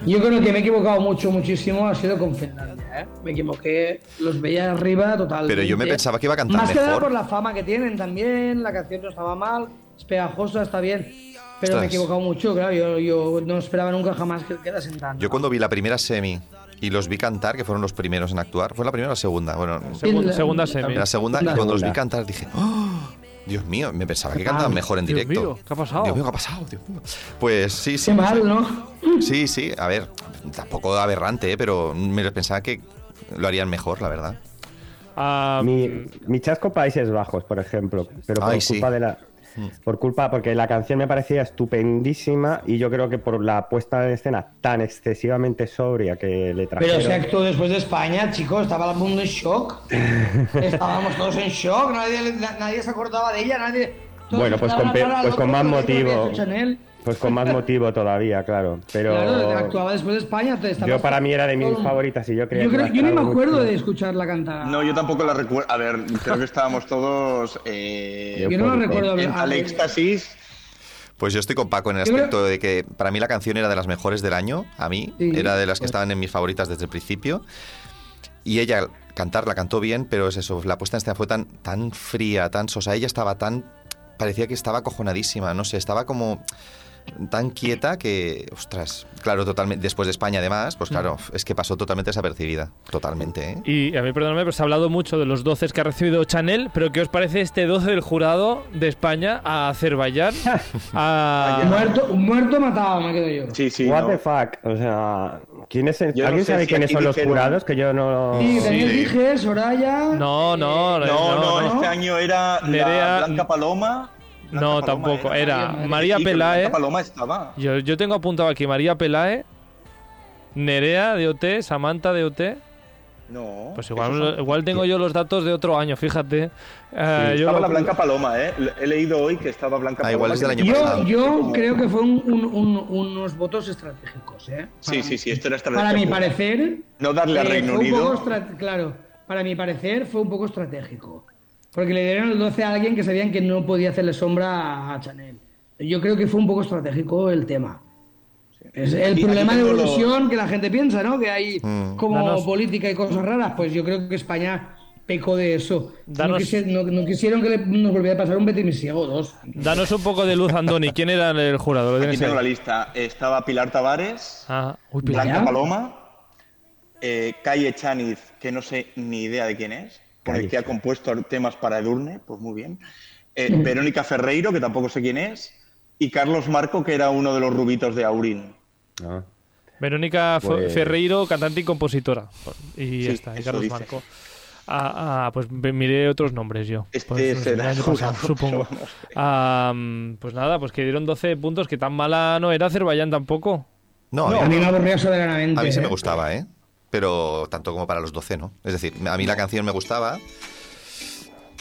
Yo creo que me he equivocado mucho, muchísimo, ha sido con Finlandia, ¿eh? Me equivoqué, los veía arriba total. Pero yo me pensaba que iba a cantar Más que nada mejor. por la fama que tienen también, la canción no estaba mal, es pegajosa, está bien. Pero me he equivocado mucho, claro, yo, yo no esperaba nunca jamás que quedasen tan. yo cuando vi la primera semi y los vi cantar, que fueron los primeros en actuar, ¿fue la primera o la segunda? Bueno, Segun- la- segunda semi. la segunda, y Segunda. cuando los vi Segunda. cantar dije, ¡Oh! Dios mío, me pensaba que cantaban mejor en Dios directo. mío, ¿qué ha pasado? Dios mío, ¿qué ha pasado? Dios mío. Pues sí, sí. Qué mal, ¿no? Sí, sí, a ver, tampoco aberrante, ¿eh? pero me pensaba que lo harían mejor, la verdad. Ah, Mi, mi chasco Países Bajos, por ejemplo, pero por Ay, sí. culpa de la por culpa porque la canción me parecía estupendísima y yo creo que por la puesta en escena tan excesivamente sobria que le trajeron. Pero se actuó después de España, chicos, estaba el mundo en shock. [LAUGHS] Estábamos todos en shock, nadie, na- nadie se acordaba de ella, nadie. todos Bueno, pues con pues con más motivo. Chanel. Pues con más motivo todavía, claro. Pero Claro, actuaba después de España. te- yo para mí era de mis todo- favoritas y yo creía Yo, que creo- yo ni me acuerdo muy de escucharla cantar. No, yo tampoco la recuerdo. A ver, creo que estábamos todos eh, Yo Yo no la recuerdo. en ah, al éxtasis. Pues yo estoy con Paco en el aspecto de que para mí la canción era de las mejores del año, a mí, Sí. era de las que estaban en mis favoritas desde el principio. Y ella cantar la cantó bien, pero es eso, la puesta en escena fue tan, tan fría, tan sosa. Ella estaba tan. parecía que estaba acojonadísima, no sé, estaba como tan quieta que, ostras, claro, totalmente. Después de España, además, pues claro, es que pasó totalmente desapercibida, totalmente, ¿eh? y a mí, perdóname, pero se ha hablado mucho de los 12 que ha recibido Chanel, pero ¿qué os parece este 12 del jurado de España a Azerbaiyán? [LAUGHS] a... Muerto, muerto matado, me quedo yo. Sí, sí. What no. the fuck, o sea, ¿quién es el- Yo no ¿alguien sé sabe si quiénes son los dijeron- jurados? Que yo no. Sí, Sí. Daniel dije, Soraya. No, no, No, no, no. este año era la Nerea- Blanca Paloma. Blanca No, Paloma tampoco. era. Era María María Sí, pero Pelae. Paloma estaba. Yo, yo tengo apuntado aquí María Pelae, Nerea de OT, Samantha de OT. No. Pues igual, son- igual tengo yo los datos de otro año, fíjate. Eh, yo Estaba lo- la Blanca Paloma, ¿eh? He leído hoy que estaba Blanca Ah, Paloma. igual es del año Yo, pasado. yo creo que fue un- un- un- unos votos estratégicos, ¿eh? Sí, Para sí, sí, esto era estrategia Para mi parecer. No darle a eh, Reino fue un poco Unido. Claro, para mi parecer fue un poco estratégico. Porque le dieron el 12 a alguien que sabían que no podía hacerle sombra a Chanel. Yo creo que fue un poco estratégico el tema. Es el Aquí- problema aquí de lo- evolución que la gente piensa, ¿no? Que hay Mm. como Danos- política y cosas raras. Pues yo creo que España pecó de eso. No, Danos- no- no quisieron que le- nos volviera a pasar un Betimisiego dos. Danos un poco de luz, Andoni. ¿Quién era el jurado? ¿Lo Aquí tienes tengo la lista. Estaba Pilar Tavares, Ah, uy, Pilar. Blanca. Paloma, eh, Calle Chaniz, que no sé ni idea de quién es, con el que ha compuesto temas para Edurne, pues muy bien. Eh, Verónica Ferreiro, que tampoco sé quién es, y Carlos Marco, que era uno de los rubitos de Aurín. Ah. Verónica Pues- Ferreiro, cantante y compositora. Y ya está, y Carlos dice. Marco. Ah, ah, pues me- miré otros nombres yo. Este Pues, sé, será el pasado, supongo. pero no sé. Ah, pues nada, pues que dieron 12 puntos, que tan mala no era Azerbaiyán tampoco. No, a No, mí- a mí me aburría soberanamente. a mí sí me gustaba, ¿eh? Pero tanto como para los 12, ¿no? Es decir, a mí la canción me gustaba.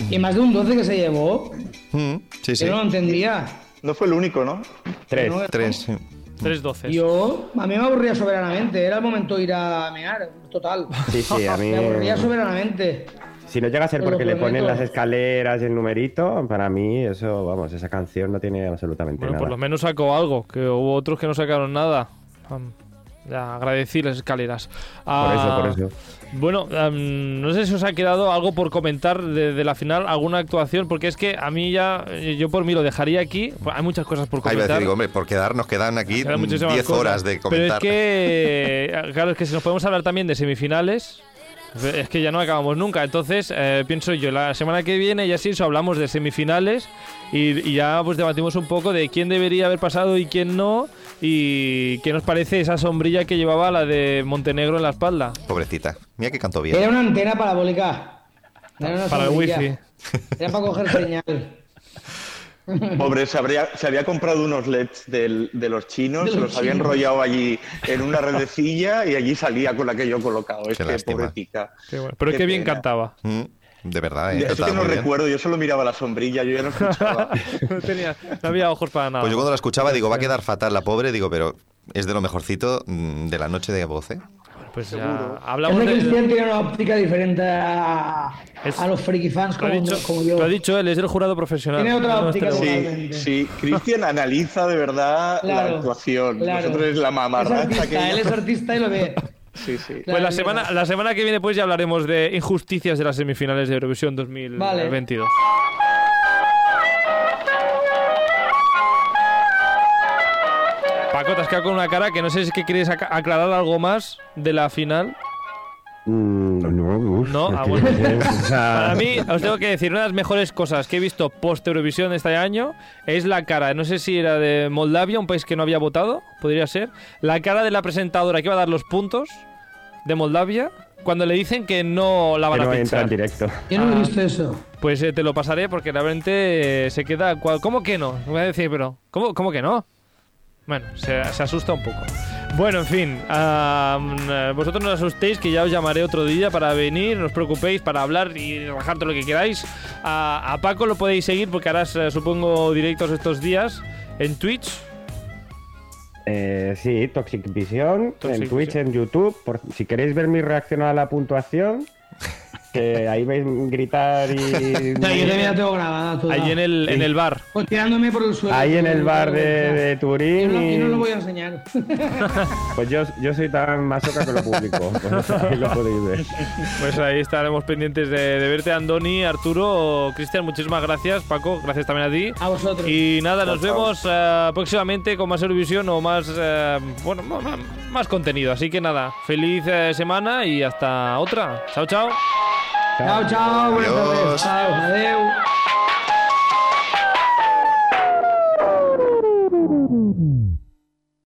Y más de un 12 que se llevó. Mm, sí, sí. Yo no lo entendía. No fue el único, ¿no? Tres. No, Tres. sí. Tres 12. Yo, a mí me aburría soberanamente. Era el momento de ir a mear, total. Sí, sí, a mí. Me aburría soberanamente. Si no llega a ser porque le ponen las escaleras y el numerito, para mí eso, vamos, esa canción no tiene absolutamente Bueno, nada. por lo menos sacó algo, que hubo otros que no sacaron nada. Am, ya, agradecí las escaleras. Por Ah, eso, por eso. Bueno, am, no sé si os ha quedado algo por comentar de, de la final, alguna actuación, porque es que a mí ya, yo por mí lo dejaría aquí. Hay muchas cosas por Ahí iba a comentar. decir, hombre, por quedar nos quedan aquí Quedan mm, muchísimas 10 cosas. horas de comentar. Pero es que, eh, [LAUGHS] claro, es que si nos podemos hablar también de semifinales, es que ya no acabamos nunca. Entonces, eh, pienso yo, la semana que viene ya sí, eso hablamos de semifinales y, y ya pues debatimos un poco de quién debería haber pasado y quién no y qué nos parece esa sombrilla que llevaba la de Montenegro en la espalda. Pobrecita. Mira que cantó bien. Era una antena parabólica. Era una Para el wifi. Era para coger [LAUGHS] señal. Pobre, se, habría- se había comprado unos LEDs del- de los chinos, De se los había enrollado allí en una redecilla y allí salía con aquello colocado. Es Qué que lástima. pobretica. Qué bueno. Pero Qué qué bien pena. cantaba. Mm, de verdad, ¿eh? Eso que no recuerdo, yo solo miraba la sombrilla, yo ya no escuchaba. [LAUGHS] no, tenía, no había ojos para nada. Pues yo cuando la escuchaba digo, va a quedar fatal la pobre, digo, pero es de lo mejorcito mm, de la noche de voz, ¿eh? Pues ya Seguro. hablamos Es de de... Cristian tiene una óptica diferente a, Es- a los friki fans Lo ha, como, dicho, como yo. lo ha dicho él, es el jurado profesional. Tiene otra es óptica, sí. Sí, Cristian analiza de verdad la Claro, actuación. claro. Nosotros es la Es mamarracha artista, que... él es [LAUGHS] artista y lo ve. Sí, sí. Pues Claro, la semana, la semana que viene pues ya hablaremos de injusticias de las semifinales de Eurovisión 2022. Paco, te has quedado con una cara que no sé si es que quieres ac- aclarar algo más de la final. Mm, no, uf, No, ah, bueno. [LAUGHS] Para mí, os tengo que decir, una de las mejores cosas que he visto post Eurovisión este año es la cara, no sé si era de Moldavia, un país que no había votado, podría ser, la cara de la presentadora que iba a dar los puntos de Moldavia cuando le dicen que no la van a no pinchar. en directo. Yo no he Ah. visto eso. Pues eh, te lo pasaré porque realmente eh, se queda... cual- ¿Cómo que no? Voy a decir, pero... ¿Cómo, cómo que no? Bueno, se, se asusta un poco. Bueno, en fin, eh, vosotros no os asustéis que ya os llamaré otro día para venir, no os preocupéis, para hablar y bajar todo lo que queráis. A, a Paco lo podéis seguir porque harás, eh, supongo, directos estos días en Twitch. Eh, sí, Toxic Vision, Toxic en Twitch, Vision. en YouTube. Por, si queréis ver mi reacción a la puntuación, que ahí veis gritar y... [LAUGHS] Yo también la tengo grabada toda. Ahí en el, en el bar. Pues tirándome por el suelo. Ahí en el bar de, de Yo Turín no, y... yo no lo voy a enseñar. [LAUGHS] [LAUGHS] Pues yo, yo soy tan masoca que lo publico. Pues ahí lo podéis ver. Pues ahí estaremos pendientes de, de verte, Andoni, Arturo, Cristian, muchísimas gracias. Paco, gracias también a ti. A vosotros. Y nada, nos chao. vemos eh, próximamente con más Eurovisión o más, eh, bueno, ma- más contenido. Así que nada, feliz eh, semana y hasta otra. Chao, chao. Chao, chao. Buenas tardes. Chao.